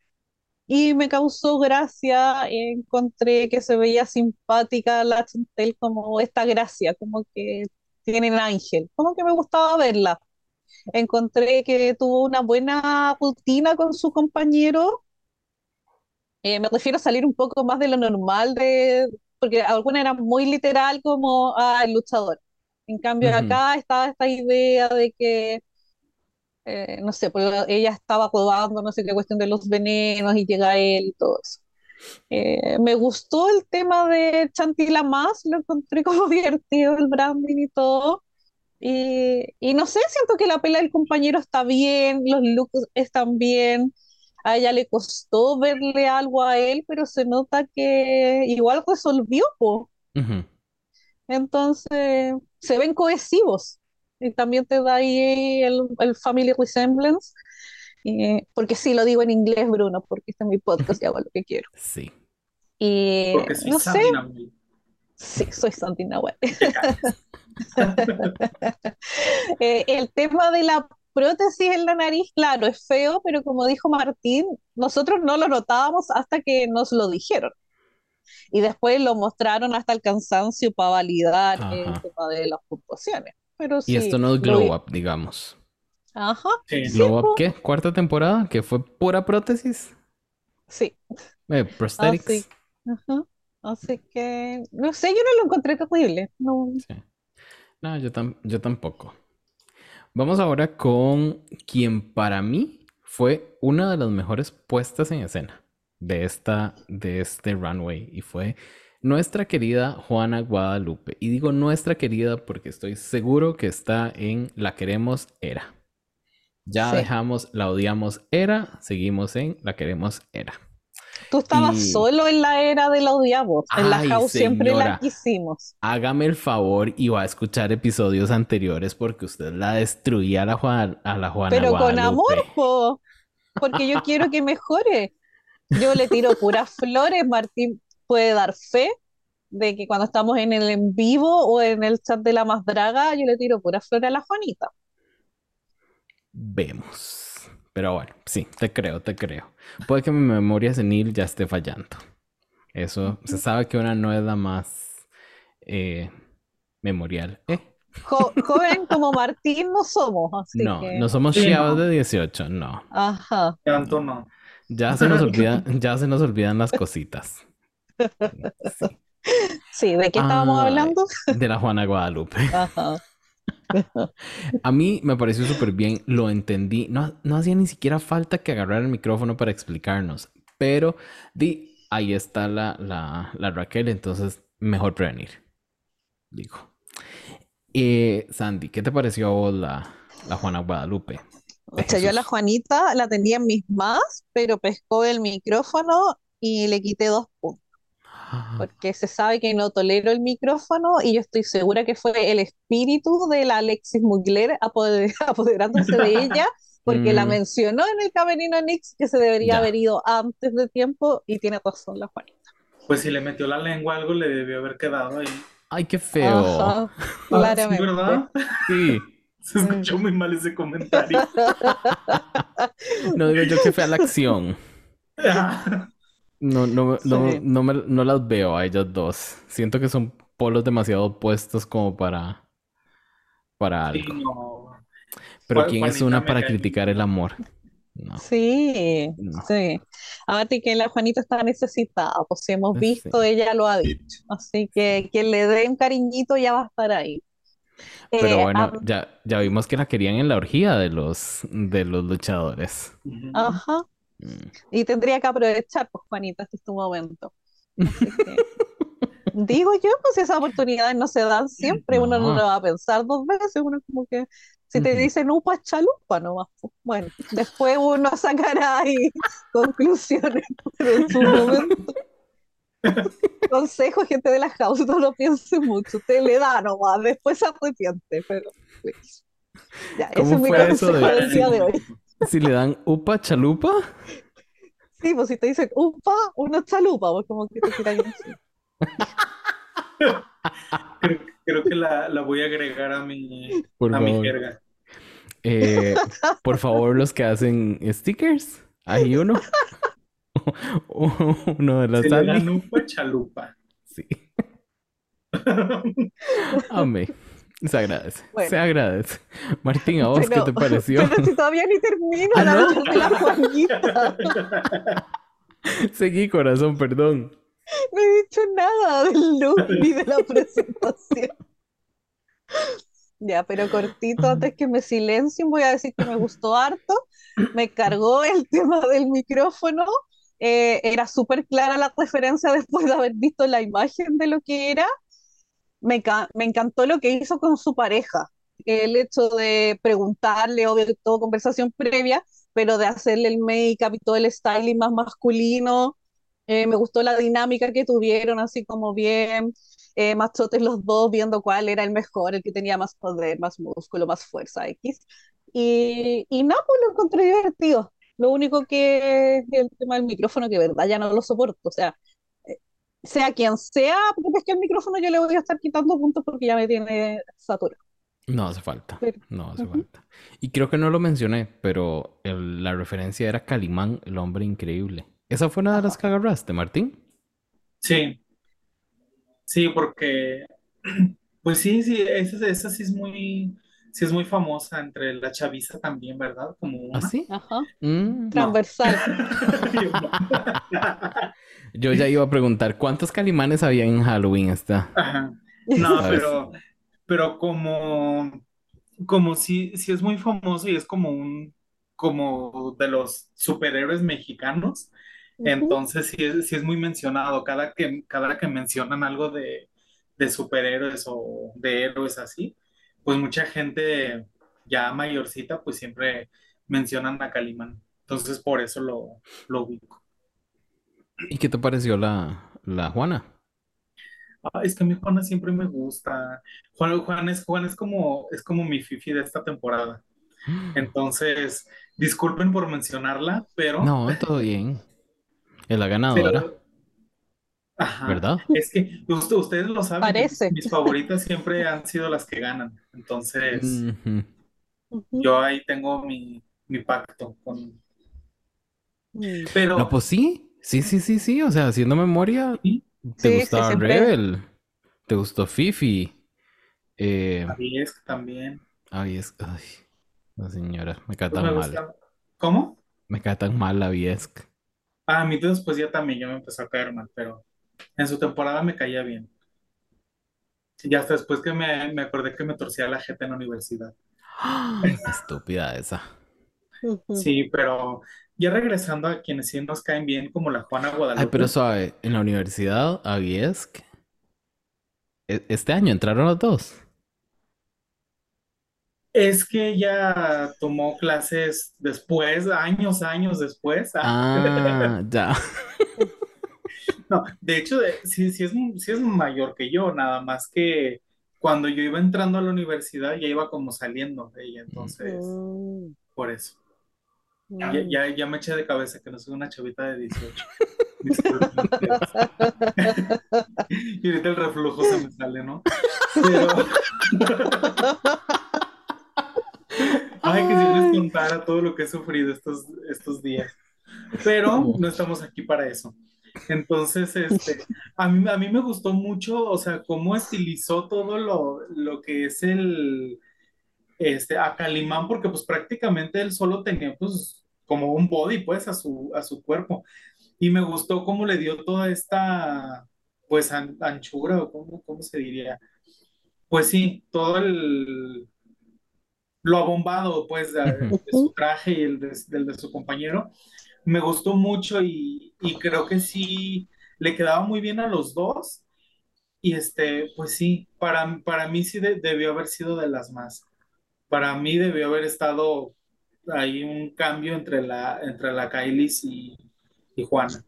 y me causó gracia. Encontré que se veía simpática la Chantel, como esta gracia, como que tiene el ángel, como que me gustaba verla. Encontré que tuvo una buena rutina con su compañero. Eh, me refiero a salir un poco más de lo normal de, porque alguna era muy literal como ah, el luchador. En cambio, acá estaba esta idea de que, eh, no sé, pues ella estaba probando no sé qué cuestión de los venenos y llega él y todo eso. Eh, me gustó el tema de Chantila más, lo encontré <laughs> como divertido, el branding y todo. Y, y no sé, siento que la pelea del compañero está bien, los looks están bien a ella le costó verle algo a él, pero se nota que igual resolvió. Entonces, se ven cohesivos. Y también te da ahí el, el family resemblance. porque sí, lo digo en inglés, Bruno, porque este es mi podcast y hago lo que quiero. <laughs> Sí. Y no sé. Sí, soy Santi Nahuel. <laughs> <laughs> Eh, el tema de la prótesis en la nariz, claro, es feo, pero como dijo Martín, nosotros no lo notábamos hasta que nos lo dijeron. Y después lo mostraron hasta el cansancio para validar el tema de las puntuaciones. Pero y esto no es Glow Up, digamos. Ajá. ¿Glow Up qué? ¿Cuarta temporada? ¿Que fue pura prótesis? Sí. Eh, prosthetics. Ajá. Así que, no sé, yo no lo encontré terrible. No, no yo, yo tampoco. Vamos ahora con quien para mí fue una de las mejores puestas en escena de, esta, de este runway y fue nuestra querida Juana Guadalupe. Y digo nuestra querida porque estoy seguro que está en La Queremos Era. Ya dejamos La Odiamos Era, seguimos en La Queremos Era. Tú estabas solo en la era de la odiamos. En la house siempre la quisimos. Hágame el favor y va a escuchar episodios anteriores porque usted la destruía a la, Juan, a la Juana Pero con amor, po, porque yo quiero que mejore. Yo le tiro puras flores. Martín puede dar fe de que cuando estamos en el en vivo o en el chat de la más draga, yo le tiro puras flores a la Juanita. Vemos. Pero bueno, sí, te creo, te creo. Puede que mi memoria senil ya esté fallando. Eso, se sabe que una no es la más eh, memorial. ¿Eh? joven como Martín no somos, así No, no somos chiados de 18, no. Ajá. Tanto no. Ya se nos olvidan, ya se nos olvidan las cositas. Sí, ¿de qué estábamos hablando? De la Juana Guadalupe. <laughs> Ajá. A mí me pareció súper bien, lo entendí. No, no hacía ni siquiera falta que agarrar el micrófono para explicarnos, pero di, ahí está la, la, Raquel, entonces mejor prevenir. Digo. Eh, Sandy, ¿qué te pareció a vos la, la Juana Guadalupe? O sea, yo a la Juanita la tenía en mis más, pero pescó el micrófono y le quité dos puntos porque se sabe que no tolero el micrófono y yo estoy segura que fue el espíritu de la Alexis Mugler <laughs> apoderándose de <laughs> ella, porque la mm. mencionó en el camerino Nix que se debería haber ido antes de tiempo y tiene razón la Juanita. Pues si le metió la lengua algo le debió haber quedado ahí. Ay, qué feo. Ah, <laughs> claramente. ¿Verdad? Sí. Se escuchó muy mal ese comentario. no digo yo que fea la acción. No, no, no, no, me, no las veo a ellas dos. Siento que son polos demasiado opuestos como para, para algo. Pero ¿quién es una para criticar el amor? Sí, sí. Aparte que la Juanita está necesitada, pues si hemos visto, ella lo ha dicho. Así que quien le dé un cariñito ya va a estar ahí. Pero eh, bueno, ya, ya vimos que la querían en la orgía de los, de los luchadores. Ajá. Mm. Y tendría que aprovechar, pues Juanita, este es tu momento. <laughs> digo yo, pues esas oportunidades no se dan siempre, uno no lo va a pensar dos veces, uno como que si te dicen upa chalupa nomás, pues, bueno, después uno sacará ahí <laughs> conclusiones, pero en su momento. <laughs> Consejo, gente de la house, no lo piense mucho, usted le da nomás, después se arrepiente, pero pues, ya, ese es mi consejo del día de hoy. Si le dan upa chalupa. Sí, pues si te dicen upa, uno chalupa, pues como que te tiran así. creo, que la, la, voy a agregar a mi, a mi jerga. Eh, por favor, los que hacen stickers, hay uno. <laughs> uno de las Se le dan upa chalupa. Sí. <laughs> Amén. Se agradece. Se agradece. <laughs> Martín, ¿a vos qué te pareció? Pero si todavía ni termino ¿Ah, la no? de la Juanita. <laughs> Seguí, corazón, perdón. No he dicho nada del look <laughs> ni de la presentación. Ya, pero cortito, antes que me silencien, voy a decir que me gustó harto. Me cargó el tema del micrófono. Eh, era súper clara la referencia después de haber visto la imagen de lo que era me, encantó lo que hizo con su pareja, el hecho de preguntarle, obvio, todo conversación previa, pero de hacerle el make-up y todo el styling más masculino. Eh, me gustó la dinámica que tuvieron, así como bien eh, machotes los dos, viendo cuál era el mejor, el que tenía más poder, más músculo, más fuerza X. Y, y no, pues lo encontré divertido. Lo único que es el tema del micrófono, que verdad ya no lo soporto. O sea, sea quien sea, porque es que el micrófono yo le voy a estar quitando puntos porque ya me tiene saturado. No hace falta. no hace falta. Y creo que no lo mencioné, pero la referencia era Calimán, el hombre increíble. ¿Esa fue una de las que agarraste, Martín? Sí. Sí, porque. <clears throat> Pues sí, sí, esa, esa sí es muy sí es muy famosa entre la chaviza también, ¿verdad? Como una. ¿Ah, sí? Ajá. Mm. Transversal. <laughs> Yo ya iba a preguntar, ¿cuántos calimanes había en Halloween esta? Ajá. <laughs> No, pero, pero como, como si, si es muy famoso y es como un, como de los superhéroes mexicanos, entonces sí es, sí es muy mencionado. Cada que, cada que mencionan algo de, de superhéroes o de héroes así, pues mucha gente ya mayorcita, pues siempre mencionan a Calimán. Entonces por eso lo, lo ubico. ¿Y qué te pareció la, la Juana? Ah, es que a mí Juana siempre me gusta. Juan, Juan, es, Juan es como, es como mi fifi de esta temporada. <gasps> Entonces, disculpen por mencionarla, pero... No, todo bien. Es la ganadora. <laughs> Ajá. ¿Verdad? Es que ustedes lo saben. Parece. Mis favoritas siempre han sido las que ganan. Entonces, yo ahí tengo mi, mi pacto con. Mm. Pero. No, pues sí. Sí, sí, sí, sí. O sea, haciendo memoria, te gustaba Rebel. Te gustó Fifi. Eh... es también. es Ay, la señora. Me cae pues tan mal. ¿Cómo? Me cae tan mal la Viesc. Ah, a mí después ya también ya me empezó a caer mal, pero en su temporada me caía bien. Y hasta después que me, me acordé que me torcía la gente en la universidad. <gasps> Estúpida esa. Sí, pero ya regresando a quienes sí nos caen bien, como la Juana Guadalupe. Ay, pero suave, en la universidad, a e, este año entraron los dos. Es que ella tomó clases después, años, años después. Ah, <laughs> ya. <laughs> <laughs> No, de hecho, sí, sí, es, sí es mayor que yo, nada más que cuando yo iba entrando a la universidad ya iba como saliendo de ella, entonces, mm. por eso. Ya, ya, ya, me eché de cabeza que no soy una chavita de 18. <laughs> <laughs> y ahorita el reflujo se me sale, ¿no? Pero... Ay, que si les contara todo lo que he sufrido estos, estos días. Pero no estamos aquí para eso. Entonces, este, a mí, a mí me gustó mucho, o sea, cómo estilizó todo lo, lo que es el, este, a Calimán, porque pues prácticamente él solo tenía pues como un body pues a su, a su cuerpo. Y me gustó cómo le dio toda esta, pues, anchura, o cómo, cómo se diría. Pues sí, todo el, lo abombado pues de, su traje y el de, del de su compañero me gustó mucho y, creo que sí le quedaba muy bien a los dos. Y este, pues sí, para, para mí sí debió haber sido de las más. Para mí debió haber estado ahí un cambio entre la, entre la Kailis y, Juana.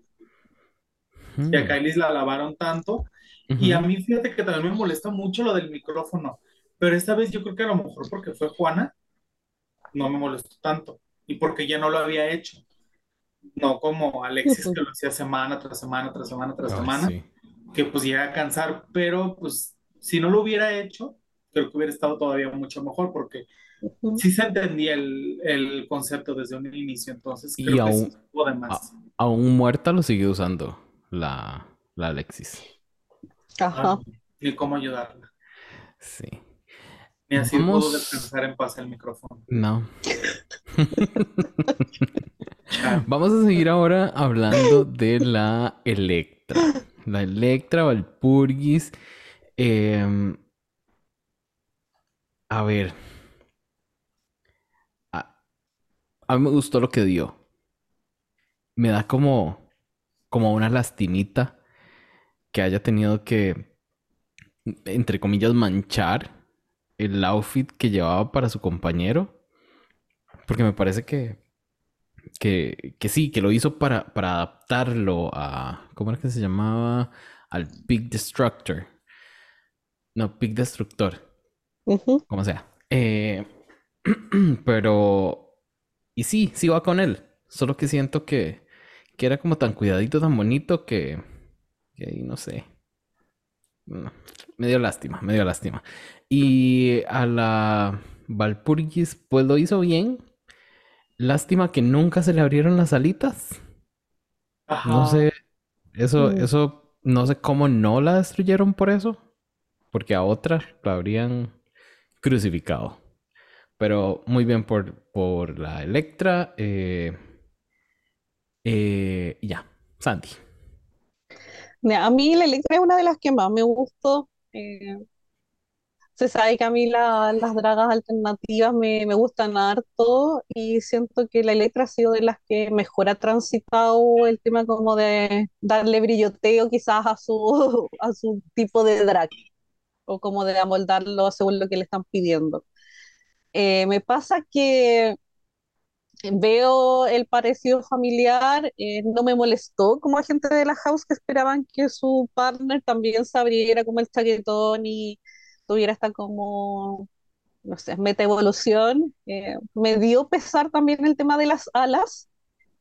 Y a Kailis la lavaron tanto. Y a mí fíjate que también me molesta mucho lo del micrófono. Pero esta vez yo creo que a lo mejor porque fue Juana, no me molestó tanto. Y porque ya no lo había hecho no como Alexis que <laughs> lo hacía semana tras semana, tras semana, tras semana, que pues llega a cansar, pero pues si no lo hubiera hecho, creo que hubiera estado todavía mucho mejor porque sí se entendía el, el, concepto desde un inicio, entonces creo y aún, aún muerta lo sigue usando la, la Alexis. Ajá. ni cómo ayudarla. Sí. Ni así pudo descansar en paz el micrófono. No. <laughs> Vamos a seguir ahora hablando de la Electra. La Electra Valpurgis. Eh, a ver. A, a, mí me gustó lo que dio. Me da como, como una lastimita que haya tenido que, entre comillas, manchar el outfit que llevaba para su compañero. Porque me parece que que, sí, que lo hizo para, para adaptarlo a, ¿cómo era que se llamaba? Al Big Destructor. No, Big Destructor. Como sea. Eh, <clears throat> pero, y sí, sí va con él. Solo que siento que, que era como tan cuidadito, tan bonito que, que no sé. me dio lástima, me dio lástima. Y a la Valpurgis, pues lo hizo bien, Lástima que nunca se le abrieron las alitas. No sé, eso, mm. eso, no sé cómo no la destruyeron por eso. Porque a otra la habrían crucificado. Pero muy bien por, por la Electra. Eh, eh, ya, Sandy. A mí la Electra es una de las que más me gustó. Eh, se sabe que a mí las dragas alternativas me, me, gustan harto y siento que la Electra ha sido de las que mejor ha transitado el tema como de darle brilloteo quizás a su, <laughs> a su tipo de drag o como de amoldarlo según lo que le están pidiendo. Eh, me pasa que veo el parecido familiar, eh, no me molestó como gente de la house que esperaban que su partner también se abriera como el chaquetón y tuviera esta como, no sé, meta evolución. Eh, me dio pesar también el tema de las alas.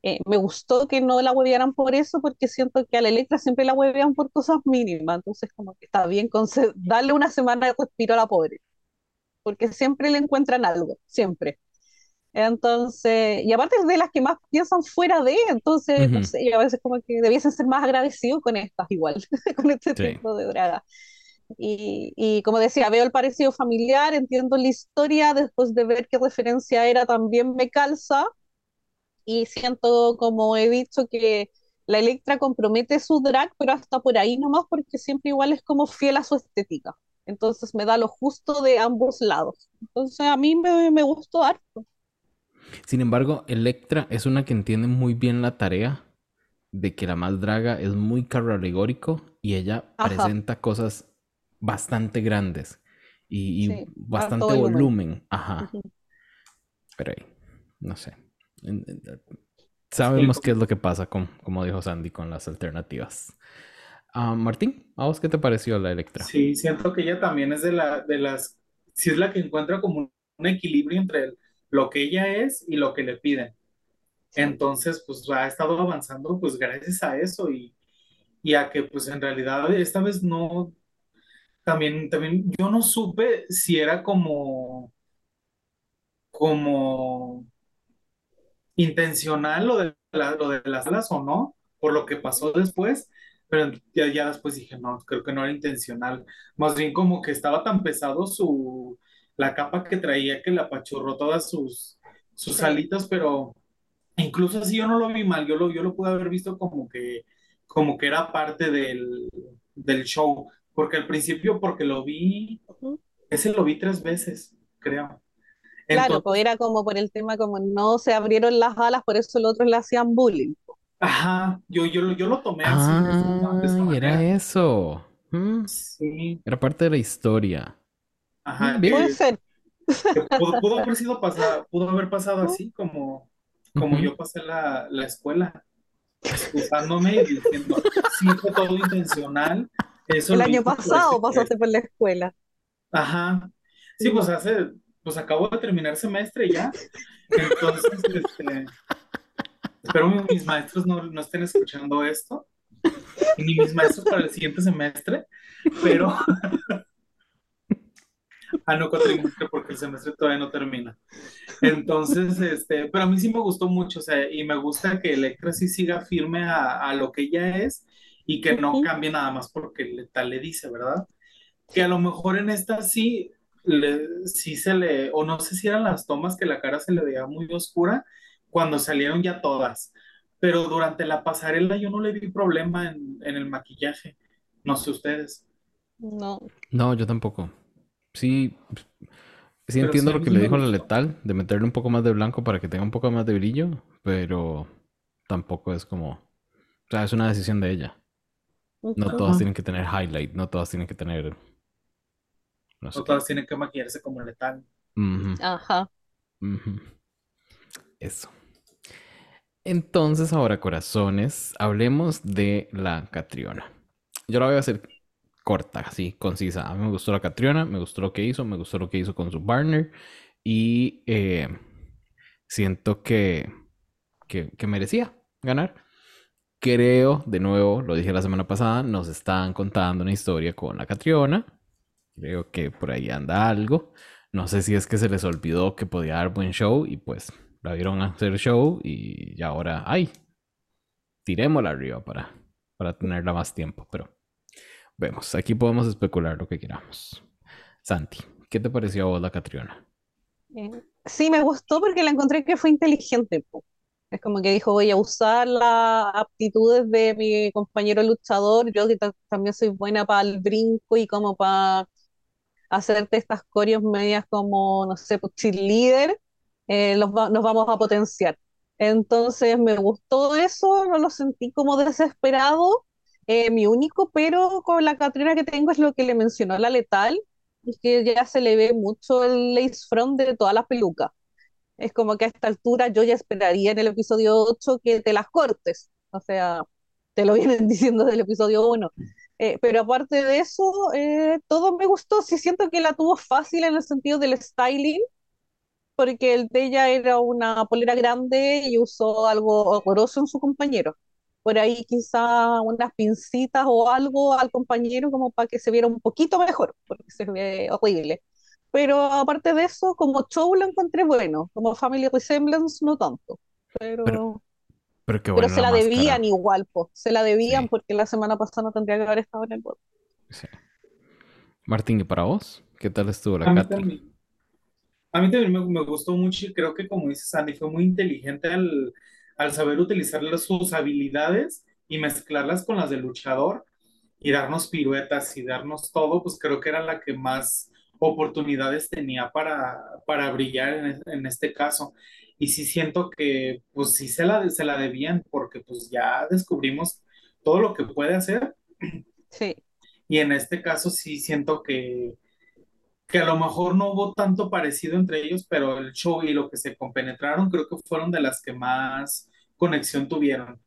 Eh, me gustó que no la huevearan por eso, porque siento que a la Electra siempre la huevean por cosas mínimas. Entonces, como que está bien darle una semana de respiro a la pobre. Porque siempre le encuentran algo, siempre. Entonces, y aparte es de las que más piensan fuera de, entonces, no sé, a veces como que debiesen ser más agradecidos con estas igual, <laughs> con este tipo de draga. Y, como decía, veo el parecido familiar, entiendo la historia, después de ver qué referencia era también me calza y siento, como he dicho, que la Electra compromete su drag, pero hasta por ahí nomás porque siempre igual es como fiel a su estética. Entonces me da lo justo de ambos lados. Entonces a mí me, me gustó harto. Sin embargo, Electra es una que entiende muy bien la tarea de que la más draga es muy carro alegórico y ella presenta cosas bastante grandes y, bastante volumen. Ajá. Pero ahí, no sé. Sabemos qué es lo que pasa con, como dijo Sandy, con las alternativas. Ah, Martín, ¿a vos qué te pareció la Electra? Sí, siento que ella también es de, la, de las, si es la que encuentra como un equilibrio entre lo que ella es y lo que le piden. Entonces, pues ha estado avanzando, pues gracias a eso y, y a que, pues en realidad esta vez no, también, también, yo no supe si era como, como intencional lo de, lo de las alas o no, por lo que pasó después, pero ya, ya después dije, no, creo que no era intencional. Más bien como que estaba tan pesado su, la capa que traía que le apachurró todas sus, sus alitas, pero incluso así yo no lo vi mal, yo lo, yo lo pude haber visto como que, como que era parte del, del show, porque al principio, porque lo vi, ese lo vi tres veces, creo. Claro, pues era como por el tema como no se abrieron las alas, por eso los otros le hacían bullying. Ajá, yo, yo, yo lo tomé así. Ah, era eso. Mm. Sí. Era parte de la historia. Ajá. Puede ser. pudo, haber sido pasado, pudo haber pasado así como, como yo pasé la, la escuela, excusándome y diciendo, sí, fue todo intencional. Eso el año pasado pasaste por la escuela. Ajá. Sí, pues hace, pues acabo de terminar semestre ya. Entonces, <laughs> este, Espero mis maestros no, no estén escuchando esto, ni mis maestros para el siguiente semestre, pero... <laughs> ah, no cuatrimestre porque el semestre todavía no termina. Entonces, este, pero a mí sí me gustó mucho, o sea, y me gusta que Electra sí siga firme a, a lo que ella es y que no cambie nada más porque tal le dice, ¿verdad? Que a lo mejor en esta sí, le, sí se le, o no sé si eran las tomas que la cara se le veía muy oscura, cuando salieron ya todas. Pero durante la pasarela yo no le vi problema en, el maquillaje. No sé ustedes. No. No, yo tampoco. Sí, sí entiendo lo que le dijo la letal, de meterle un poco más de blanco para que tenga un poco más de brillo, pero tampoco es como... O sea, es una decisión de ella. No todas tienen que tener highlight, no todas tienen que tener... No, todas tienen que maquillarse como letal. Ajá. Eso. Entonces, ahora, corazones, hablemos de la Catriona. Yo la voy a hacer corta, así, concisa. A mí me gustó la Catriona, me gustó lo que hizo, me gustó lo que hizo con su partner y eh, siento que, que, merecía ganar. Creo, de nuevo, lo dije la semana pasada, nos están contando una historia con la Catriona. Creo que por ahí anda algo. No sé si es que se les olvidó que podía dar buen show y pues la vieron hacer show y ahora, ay, tirémosla arriba para, para tenerla más tiempo. Pero vemos, aquí podemos especular lo que queramos. Santi, ¿qué te pareció a vos la Catriona? Eh, sí, me gustó porque la encontré que fue inteligente. Es como que dijo, voy a usar las aptitudes de mi compañero luchador, yo que también soy buena para el brinco y como para hacerte estas coreos medias como, no sé, pues, cheerleader, eh, nos vamos a potenciar. Entonces me gustó eso, no lo sentí como desesperado. Eh, mi único pero con la Catrina que tengo es lo que le mencionó la letal, que ya se le ve mucho el lace front de todas las pelucas. Es como que a esta altura yo ya esperaría en el episodio 8 que te las cortes. O sea, te lo <laughs> vienen diciendo del episodio 1. Eh, pero aparte de eso, todo me gustó. Sí siento que la tuvo fácil en el sentido del styling porque el de ella era una polera grande y usó algo horroroso en su compañero. Por ahí quizá unas pincitas o algo al compañero como para que se viera un poquito mejor, porque se ve horrible. Pero aparte de eso, como show lo encontré bueno, como Family Resemblance no tanto. Pero, pero, se la, debían igual, pues. Se la debían porque la semana pasada no tendría que haber estado en el bot. Martín, ¿y para vos? ¿Qué tal estuvo la Catherine? A mí también me, gustó mucho y creo que como dice Sandy, fue muy inteligente al, saber utilizar sus habilidades y mezclarlas con las del luchador y darnos piruetas y darnos todo, pues creo que era la que más oportunidades tenía para, para brillar en, este caso. Y sí siento que pues sí se la, se la debían porque pues ya descubrimos todo lo que puede hacer. Sí. Y en este caso sí siento que, que a lo mejor no hubo tanto parecido entre ellos, pero el show y lo que se compenetraron creo que fueron de las que más conexión tuvieron.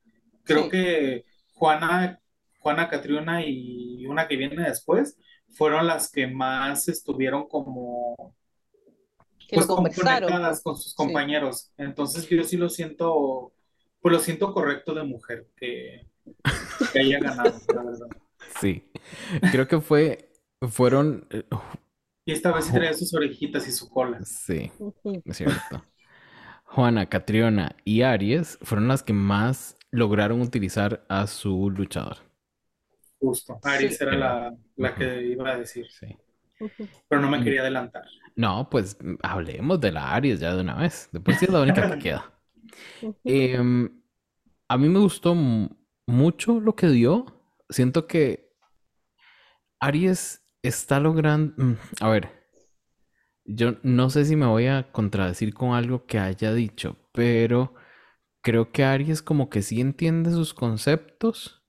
Creo que Juana, Juana Catriona y una que viene después fueron las que más estuvieron como pues conectadas con sus compañeros. Entonces yo sí lo siento, pues lo siento correcto de mujer que, haya ganado, la verdad. Sí, creo que fue, fueron... Y esta vez sí traía sus orejitas y su cola. Sí, es cierto. Juana, Catriona y Aries fueron las que más lograron utilizar a su luchador. Justo, Aries era la, que iba a decir. Sí. Pero no me quería adelantar. No, pues hablemos de la Aries ya de una vez. Después sí es la única que <laughs> queda. Em, a mí me gustó mucho lo que dio. Siento que Aries está logrando. Mm, a ver, yo no sé si me voy a contradecir con algo que haya dicho, pero creo que Aries como que sí entiende sus conceptos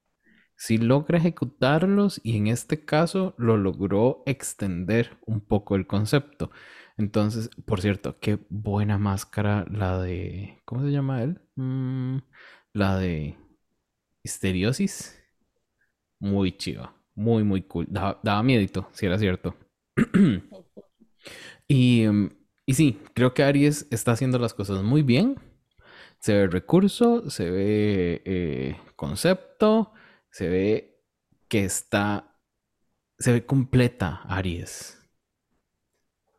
sí logra ejecutarlos y en este caso lo logró extender un poco el concepto. Entonces, por cierto, qué buena máscara la de... ¿Cómo se llama él? Mm, la de Histeriosis. Muy chiva. Muy, muy cool. Daba, daba miedito, si era cierto. <clears throat> y, y sí, creo que Aries está haciendo las cosas muy bien. Se ve recurso, se ve eh, concepto, se ve que está, se ve completa Aries.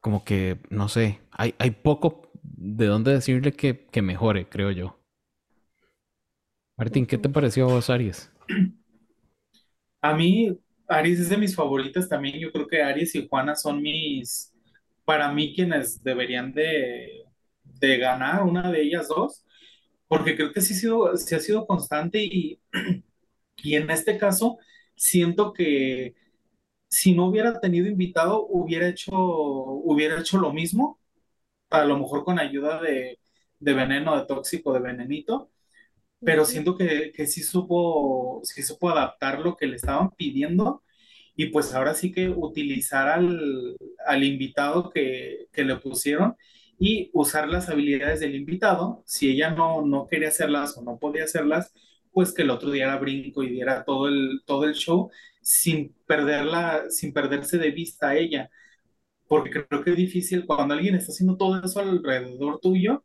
Como que, no sé, hay, hay poco de dónde decirle que, mejore, creo yo. Martín, ¿qué te pareció a vos, Aries? A mí, Aries es de mis favoritas también. Yo creo que Aries y Juana son mis, para mí, quienes deberían de, de ganar, una de ellas dos, porque creo que sí, ha sido, sí ha sido constante y <clears throat> y en este caso, siento que si no hubiera tenido invitado, hubiera hecho, hubiera hecho lo mismo, a lo mejor con ayuda de, veneno, de tóxico, de venenito, pero siento que, que sí, supo, sí supo adaptar lo que le estaban pidiendo y pues ahora sí que utilizar al, invitado que, que, le pusieron y usar las habilidades del invitado, si ella no, no quería hacerlas o no podía hacerlas, pues que el otro diera brinco y diera todo el, todo el show sin, perderla, sin perderse de vista a ella. Porque creo que es difícil cuando alguien está haciendo todo eso alrededor tuyo,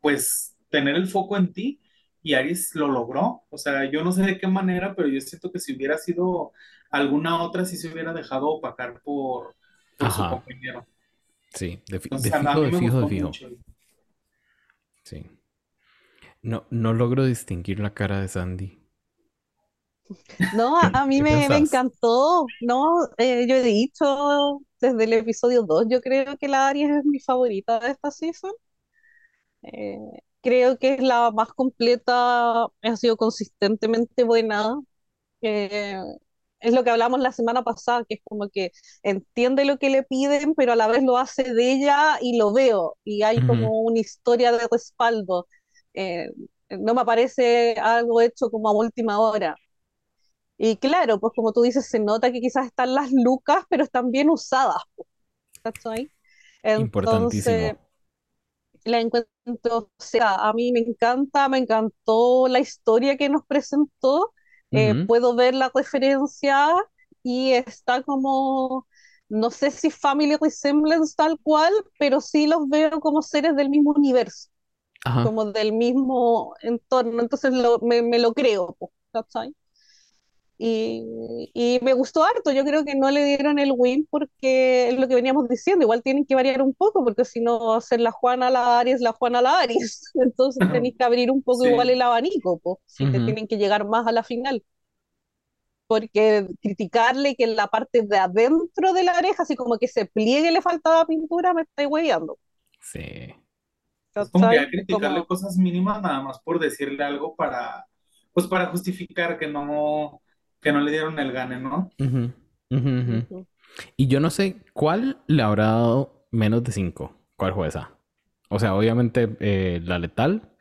pues tener el foco en ti y Aries lo logró. O sea, yo no sé de qué manera, pero yo siento que si hubiera sido alguna otra, sí se hubiera dejado opacar por, su compañero. Sí, de, fijo, de fijo, de fijo. Sí. No, no logro distinguir la cara de Sandy. No, a, mí me, encantó. No, eh, yo he dicho desde el episodio 2, yo creo que la Aries es mi favorita de esta season. Eh, creo que es la más completa, ha sido consistentemente buena. Eh, es lo que hablamos la semana pasada, que es como que entiende lo que le piden, pero a la vez lo hace de ella y lo veo. Y hay como una historia de respaldo. Eh, no me parece algo hecho como a última hora. Y claro, pues como tú dices, se nota que quizás están las lucas, pero están bien usadas. Entonces, la encuentro, o sea, a mí me encanta, me encantó la historia que nos presentó. Eh, puedo ver la referencia y está como, no sé si Family Resemblance tal cual, pero sí los veo como seres del mismo universo como del mismo entorno, entonces me, lo creo, Y, y, me gustó harto, yo creo que no le dieron el win porque es lo que veníamos diciendo, igual tienen que variar un poco, porque si no hacer la Juana la Aries, la Juana la Aries, <laughs> entonces tenéis que abrir un poco igual el abanico, si te tienen que llegar más a la final. Porque criticarle que en la parte de adentro de la oreja, así como que se pliegue le faltaba pintura, me está hueveando. Sí. Es como que que criticarle cosas mínimas nada más por decirle algo para, pues para justificar que no, que no le dieron el gane, ¿no? Y yo no sé cuál le habrá dado menos de 5. ¿Cuál jueza? O sea, obviamente eh, la letal,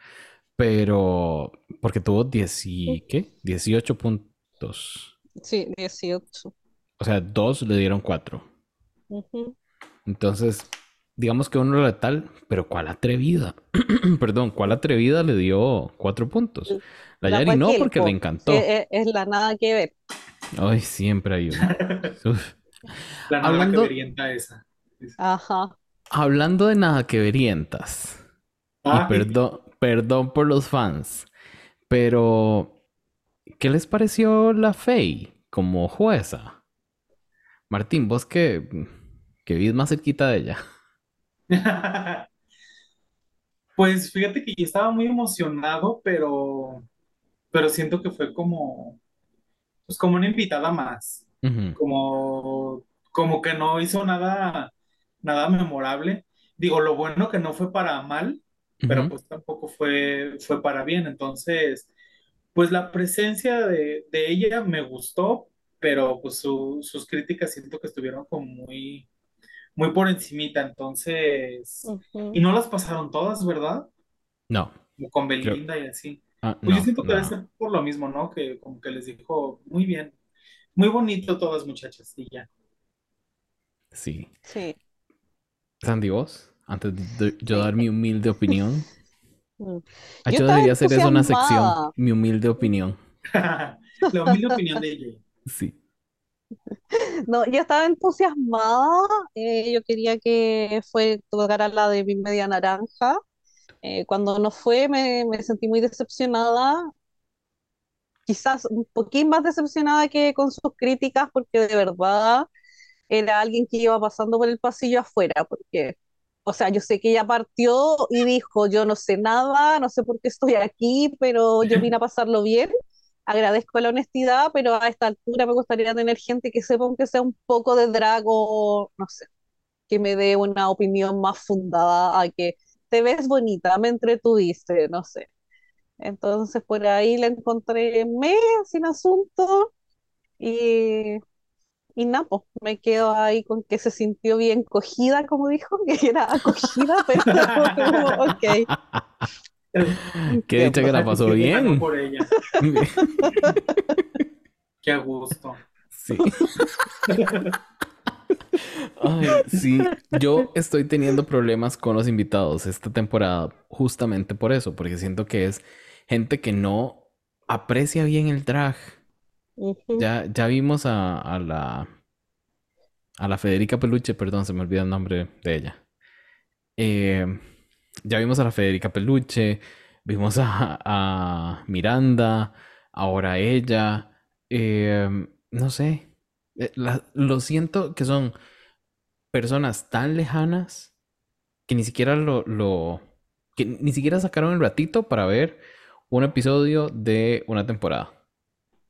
pero porque tuvo 10 y, ¿qué? 18 puntos. Sí, 18. O sea, dos le dieron 4. Entonces, digamos que uno letal, pero ¿cuál atrevida? <clears throat> Perdón, ¿cuál atrevida le dio cuatro puntos? La, Yari no, porque le encantó. Es, la nada que ver. Ay, siempre hay una. <laughs> la nada que verienta esa. Ajá. Hablando de nada que verientas. Y perdón, perdón por los fans. Pero, ¿qué les pareció la Fey como jueza? Martín, vos que, que vivís más cerquita de ella. <laughs> Pues fíjate que yo estaba muy emocionado, pero, pero siento que fue como, pues como una invitada más, como, como que no hizo nada, nada memorable. Digo, lo bueno que no fue para mal, pero pues tampoco fue, fue para bien. Entonces, pues la presencia de, ella me gustó, pero pues sus críticas siento que estuvieron como muy, muy por encimita, entonces, y no las pasaron todas, ¿verdad? No. Como con Belinda y así. Ah, pues yo siento que debe ser por lo mismo, ¿no? Que como que les dijo, muy bien, muy bonito todas muchachas y ya. Sí. Sí. Sandy, vos, antes de yo dar mi humilde opinión. <laughs> Mm. Ah, yo, debería hacer eso una sección, mi humilde opinión. <laughs> La humilde opinión de ella. Sí. <laughs> No, yo estaba entusiasmada. Eh, yo quería que fue tocara la de mi media naranja. Eh, cuando no fue, me, me, sentí muy decepcionada. Quizás un poquín más decepcionada que con sus críticas, porque de verdad era alguien que iba pasando por el pasillo afuera, porque, o sea, yo sé que ella partió y dijo, yo no sé nada, no sé por qué estoy aquí, pero yo vine a <laughs> pasarlo bien agradezco la honestidad, pero a esta altura me gustaría tener gente que sepa aunque sea un poco de drago, no sé, que me dé una opinión más fundada a que te ves bonita, me entretuviste, no sé. Entonces por ahí la encontré me sin asunto y, y nada, pues me quedo ahí con que se sintió bien cogida, como dijo, <laughs> que era acogida, pero <laughs> ok. <laughs> Qué dicha que la pasó bien. Por ella. <laughs> Qué a gusto. Sí. Ay, sí, yo estoy teniendo problemas con los invitados esta temporada justamente por eso, porque siento que es gente que no aprecia bien el drag. ya, ya vimos a, a, la a la Federica Peluche, perdón, se me olvida el nombre de ella. Eh, ya vimos a la Federica Peluche, vimos a, Miranda, ahora ella, em, no sé, eh, lo siento que son personas tan lejanas que ni siquiera lo, lo, que ni siquiera sacaron el ratito para ver un episodio de una temporada.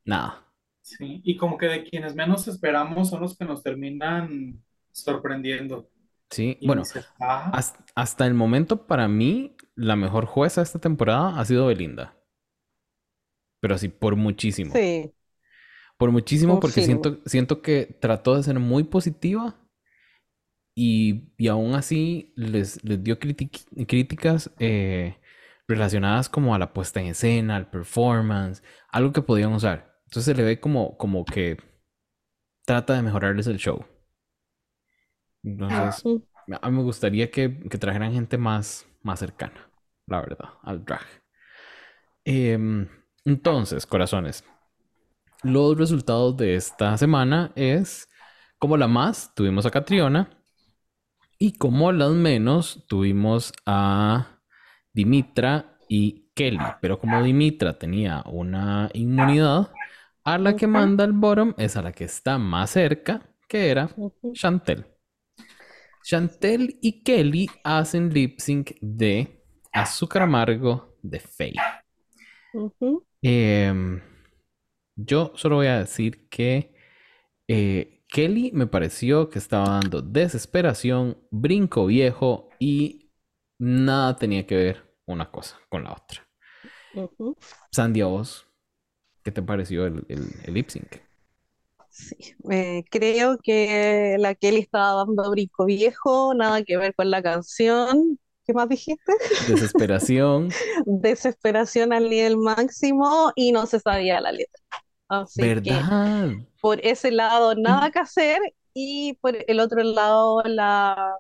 Nada. Sí, y como que de quienes menos esperamos son los que nos terminan sorprendiendo. Sí, bueno, ah". hasta, el momento para mí la mejor jueza de esta temporada ha sido Belinda. Pero así, por muchísimo. Sí. Por muchísimo, porque siento, siento que trató de ser muy positiva y, y aún así les, les dio críticas eh, relacionadas como a la puesta en escena, al performance, algo que podían usar. Entonces se le ve como, como que trata de mejorarles el show. Entonces, a mí me gustaría que, trajeran gente más, más cercana, la verdad, al drag. Em, entonces, corazones, los resultados de esta semana es como la más tuvimos a Catriona y como las menos tuvimos a Dimitra y Kelly. Pero como Dimitra tenía una inmunidad, a la que manda el bottom es a la que está más cerca, que era Chantel. Chantel y Kelly hacen lip sync de Azúcar Amargo de Faye. Em, yo solo voy a decir que eh, Kelly me pareció que estaba dando desesperación, brinco viejo y nada tenía que ver una cosa con la otra. Sandy, ¿a vos qué te pareció el, el lip sync? Sí, eh, creo que la Kelly estaba dando brinco viejo, nada que ver con la canción. ¿Qué más dijiste? Desesperación. <laughs> Desesperación al nivel máximo y no se sabía la letra. ¿Verdad? por ese lado, nada que hacer y por el otro lado, la,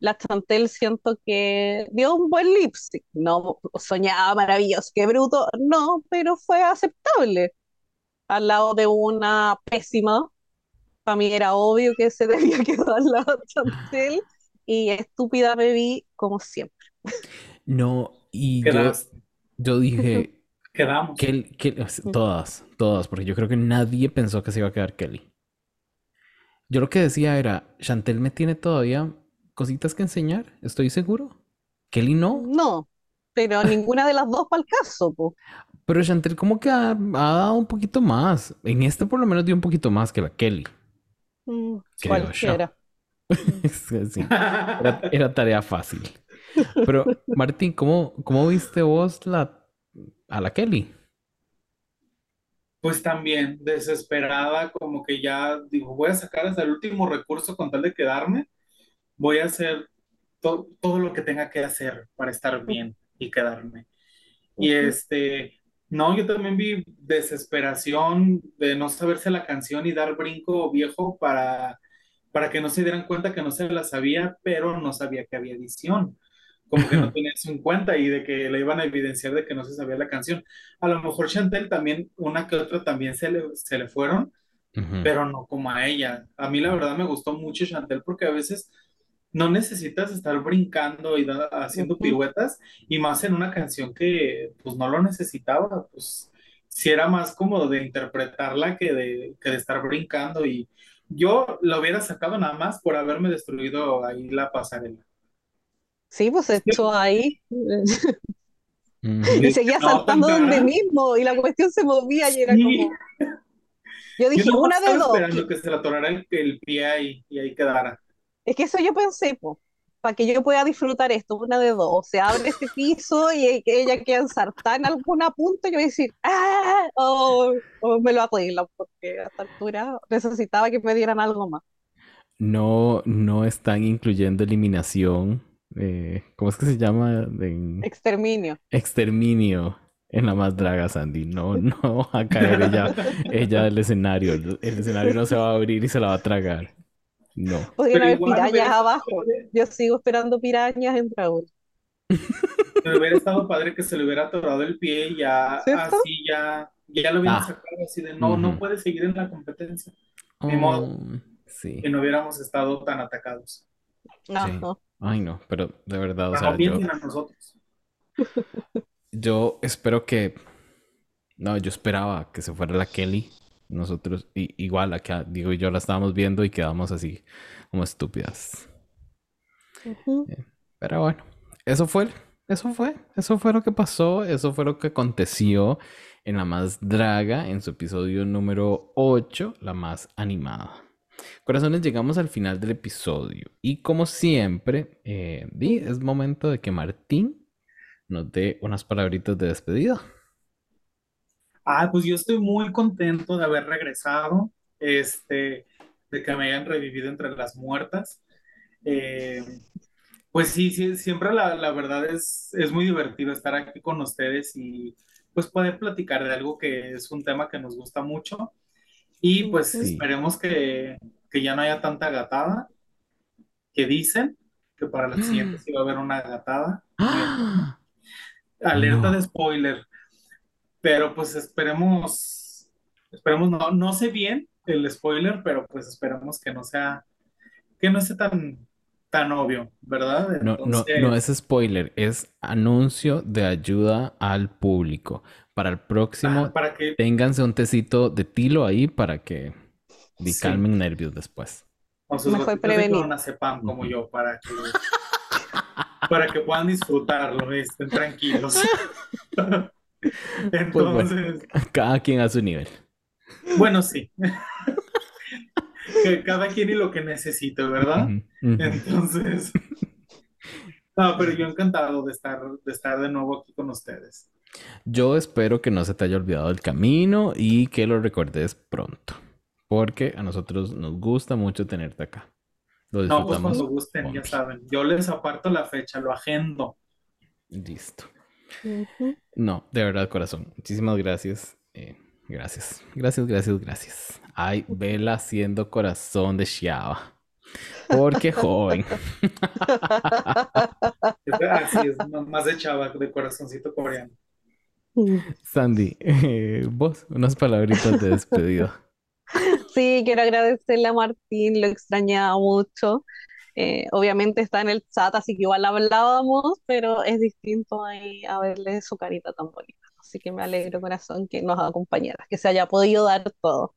la Chantel siento que dio un buen lip No soñaba maravilloso, qué bruto, no, pero fue aceptable al lado de una pésima. Para mí era obvio que se <laughs> debía quedar al lado de Chantel. y estúpida bebí como siempre. No, y yo, dije... Quedamos. todas, todas, porque yo creo que nadie pensó que se iba a quedar Kelly. Yo lo que decía era, Chantel me tiene todavía cositas que enseñar, estoy seguro. Kelly no. No, pero ninguna de las dos para el caso. Pero Chantel como que ha, dado un poquito más. En este por lo menos dio un poquito más que la Kelly. Mm, cualquiera. <laughs> sí, era, tarea fácil. Pero Martín, ¿cómo, cómo viste vos la, a la Kelly? Pues también desesperada, como que ya digo, voy a sacar hasta el último recurso con tal de quedarme. Voy a hacer todo lo que tenga que hacer para estar bien y quedarme. Y este, no, yo también vi desesperación de no saberse la canción y dar brinco viejo para, para que no se dieran cuenta que no se la sabía, pero no sabía que había edición. Como que no <laughs> tenía eso en cuenta y de que le iban a evidenciar de que no se sabía la canción. A lo mejor Chantel también, una que otra también se le, se le fueron, pero no como a ella. A mí la verdad me gustó mucho Chantel porque a veces no necesitas estar brincando y haciendo piruetas, y más en una canción que pues no lo necesitaba, pues si era más cómodo de interpretarla que de, que de estar brincando y yo lo hubiera sacado nada más por haberme destruido ahí la pasarela. Sí, pues hecho ahí. y seguía saltando donde mismo y la cuestión se movía y era como... <laughs> Yo dije, una de dos. esperando que se la atorara el, el pie ahí y ahí quedara. Es que eso yo pensé, para que yo pueda disfrutar esto, una de dos, se abre este piso y ella queda ensartada en alguna punta, yo voy a decir, ¡ah! O, me lo arreglan, porque a esta altura necesitaba que me dieran algo más. No, no están incluyendo eliminación. Eh, ¿Cómo es que se llama? Exterminio. Exterminio en la más draga, Sandy. No, no va a caer ella, <laughs> ella del escenario. El escenario no se va a abrir y se la va a tragar. No. Podrían haber pirañas abajo. Yo sigo esperando pirañas en Dragon. <laughs> Pero hubiera estado padre que se le hubiera atorado el pie y ya así ya, ya lo hubiera ah. sacado así de no, no puede seguir en la competencia. Ni modo. Oh, sí. Que no hubiéramos estado tan atacados. Ay, no, pero de verdad, o sea, yo, a nosotros. <laughs> yo espero que no, yo esperaba que se fuera la Kelly nosotros, igual acá, digo, yo la estábamos viendo y quedamos así como estúpidas. Eh, pero bueno, eso fue, eso fue, eso fue lo que pasó, eso fue lo que aconteció en la más draga, en su episodio número 8, la más animada. Corazones, llegamos al final del episodio y como siempre, eh, es momento de que Martín nos dé unas palabritas de despedida. Ah, pues yo estoy muy contento de haber regresado, este, de que me hayan revivido entre las muertas. Eh, pues sí, sí, siempre la, la, verdad es, es muy divertido estar aquí con ustedes y pues poder platicar de algo que es un tema que nos gusta mucho. Y pues esperemos que, que, ya no haya tanta gatada, que dicen que para la siguiente sí va a haber una gatada. Alerta de spoiler. Pero pues esperemos, esperemos, no, no sé bien el spoiler, pero pues esperamos que no sea, que no sea tan, tan obvio, ¿verdad? No, no, no es spoiler, es anuncio de ayuda al público. Para el próximo, para que... ténganse un tecito de tilo ahí para que calmen nervios después. Con sus Mejor prevenir. sepan como yo, para que, <laughs> para que puedan disfrutarlo, estén tranquilos. <laughs> <laughs> Pues Entonces. cada quien a su nivel. Bueno, sí. <laughs> cada quien y lo que necesite, ¿verdad? Entonces. <laughs> No, pero yo encantado de estar, de estar de nuevo aquí con ustedes. Yo espero que no se te haya olvidado el camino y que lo recordes pronto. Porque a nosotros nos gusta mucho tenerte acá. Lo no, pues cuando gusten, ya saben. Yo les aparto la fecha, lo agendo. Listo. No, de verdad, corazón. Muchísimas gracias. Eh, gracias. Gracias, gracias, gracias. Ay, vela haciendo corazón de Xiao. Porque <laughs> joven. <laughs> Así es, más de chava, de corazoncito coreano. Sandy, eh, vos, unas palabritas de despedida. <laughs> Sí, quiero agradecerle a Martín, lo extrañaba mucho. Eh, obviamente está en el chat, así que igual hablábamos, pero es distinto ahí a verle su carita tan bonita. Así que me alegro, corazón, que nos acompañara, que se haya podido dar todo.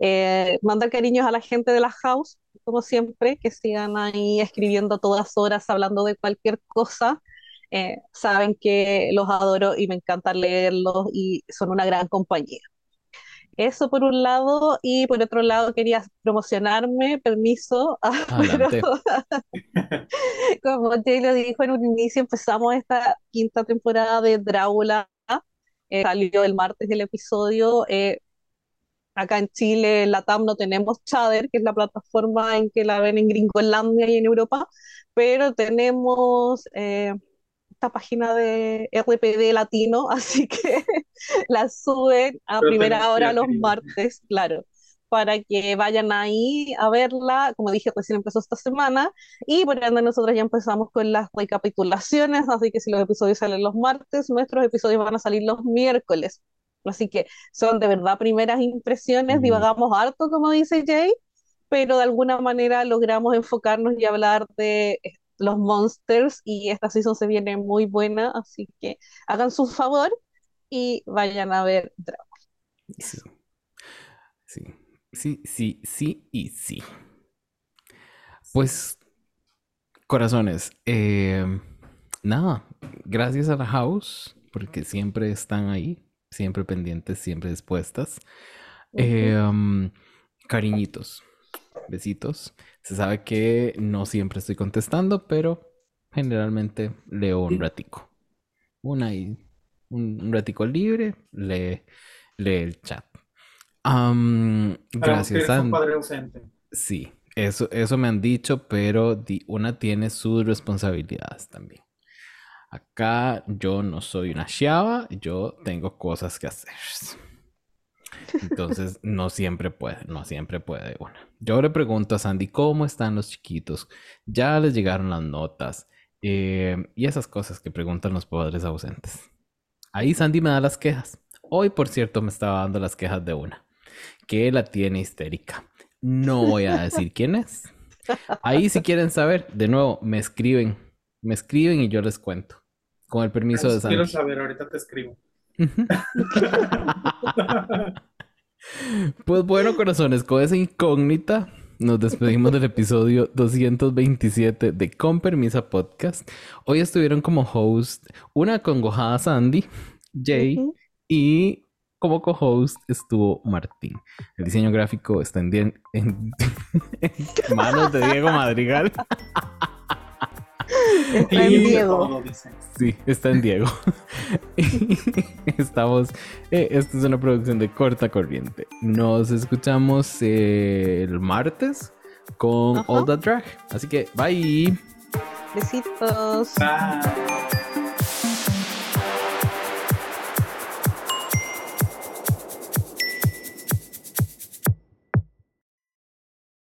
Eh, mandar cariños a la gente de la house, como siempre, que sigan ahí escribiendo todas horas, hablando de cualquier cosa. Eh, saben que los adoro y me encanta leerlos y son una gran compañía. Eso por un lado, y por otro lado quería promocionarme, permiso, <laughs> <laughs> como Jay lo dijo en un inicio, empezamos esta quinta temporada de Drácula, eh, salió el martes el episodio, eh, acá en Chile, en la TAM no tenemos Chader, que es la plataforma en que la ven en Gringolandia y en Europa, pero tenemos... Eh, página de RPD latino, <laughs> así que la suben a primera hora los martes, claro, para que vayan ahí a verla. Como dije, recién empezó esta semana y por ende nosotros ya empezamos con las recapitulaciones, así que si los episodios salen los martes, nuestros episodios van a salir los miércoles. Así que son de verdad primeras impresiones, divagamos harto, como dice Jay, pero de alguna manera logramos enfocarnos y hablar de los monsters y esta season se viene muy buena, así que hagan su favor y vayan a ver Dragon. Sí. sí, sí, sí, y sí. Pues, corazones, em, nada, gracias a la house, porque siempre están ahí, siempre pendientes, siempre dispuestas. Em, cariñitos, besitos. Se sabe que no siempre estoy contestando, pero generalmente leo un ratico. Una y un, ratico libre, lee, lee el chat. gracias, Sí, eso, eso me han dicho, pero una tiene sus responsabilidades también. Acá yo no soy una chava, yo tengo cosas que hacer. Entonces, no siempre puede, no siempre puede una. Yo le pregunto a Sandy, ¿cómo están los chiquitos? ¿Ya les llegaron las notas? Eh, y esas cosas que preguntan los padres ausentes. Ahí Sandy me da las quejas. Hoy, por cierto, me estaba dando las quejas de una, que la tiene histérica. No voy a decir quién es. Ahí, si quieren saber, de nuevo, me escriben. Me escriben y yo les cuento. Con el permiso de Sandy. Quiero saber, ahorita te escribo. <laughs> Pues bueno, corazones, con esa incógnita nos despedimos del episodio 227 de Con Permisa Podcast. Hoy estuvieron como host una congojada Sandy, Jay y como co-host estuvo Martín. El diseño gráfico está en <laughs> manos de Diego Madrigal. <laughs> <laughs> Está en Diego. Sí, está en Diego. <laughs> Estamos. Eh, esta es una producción de corta corriente. Nos escuchamos el martes con All the Drag. Así que, bye. Besitos. Bye.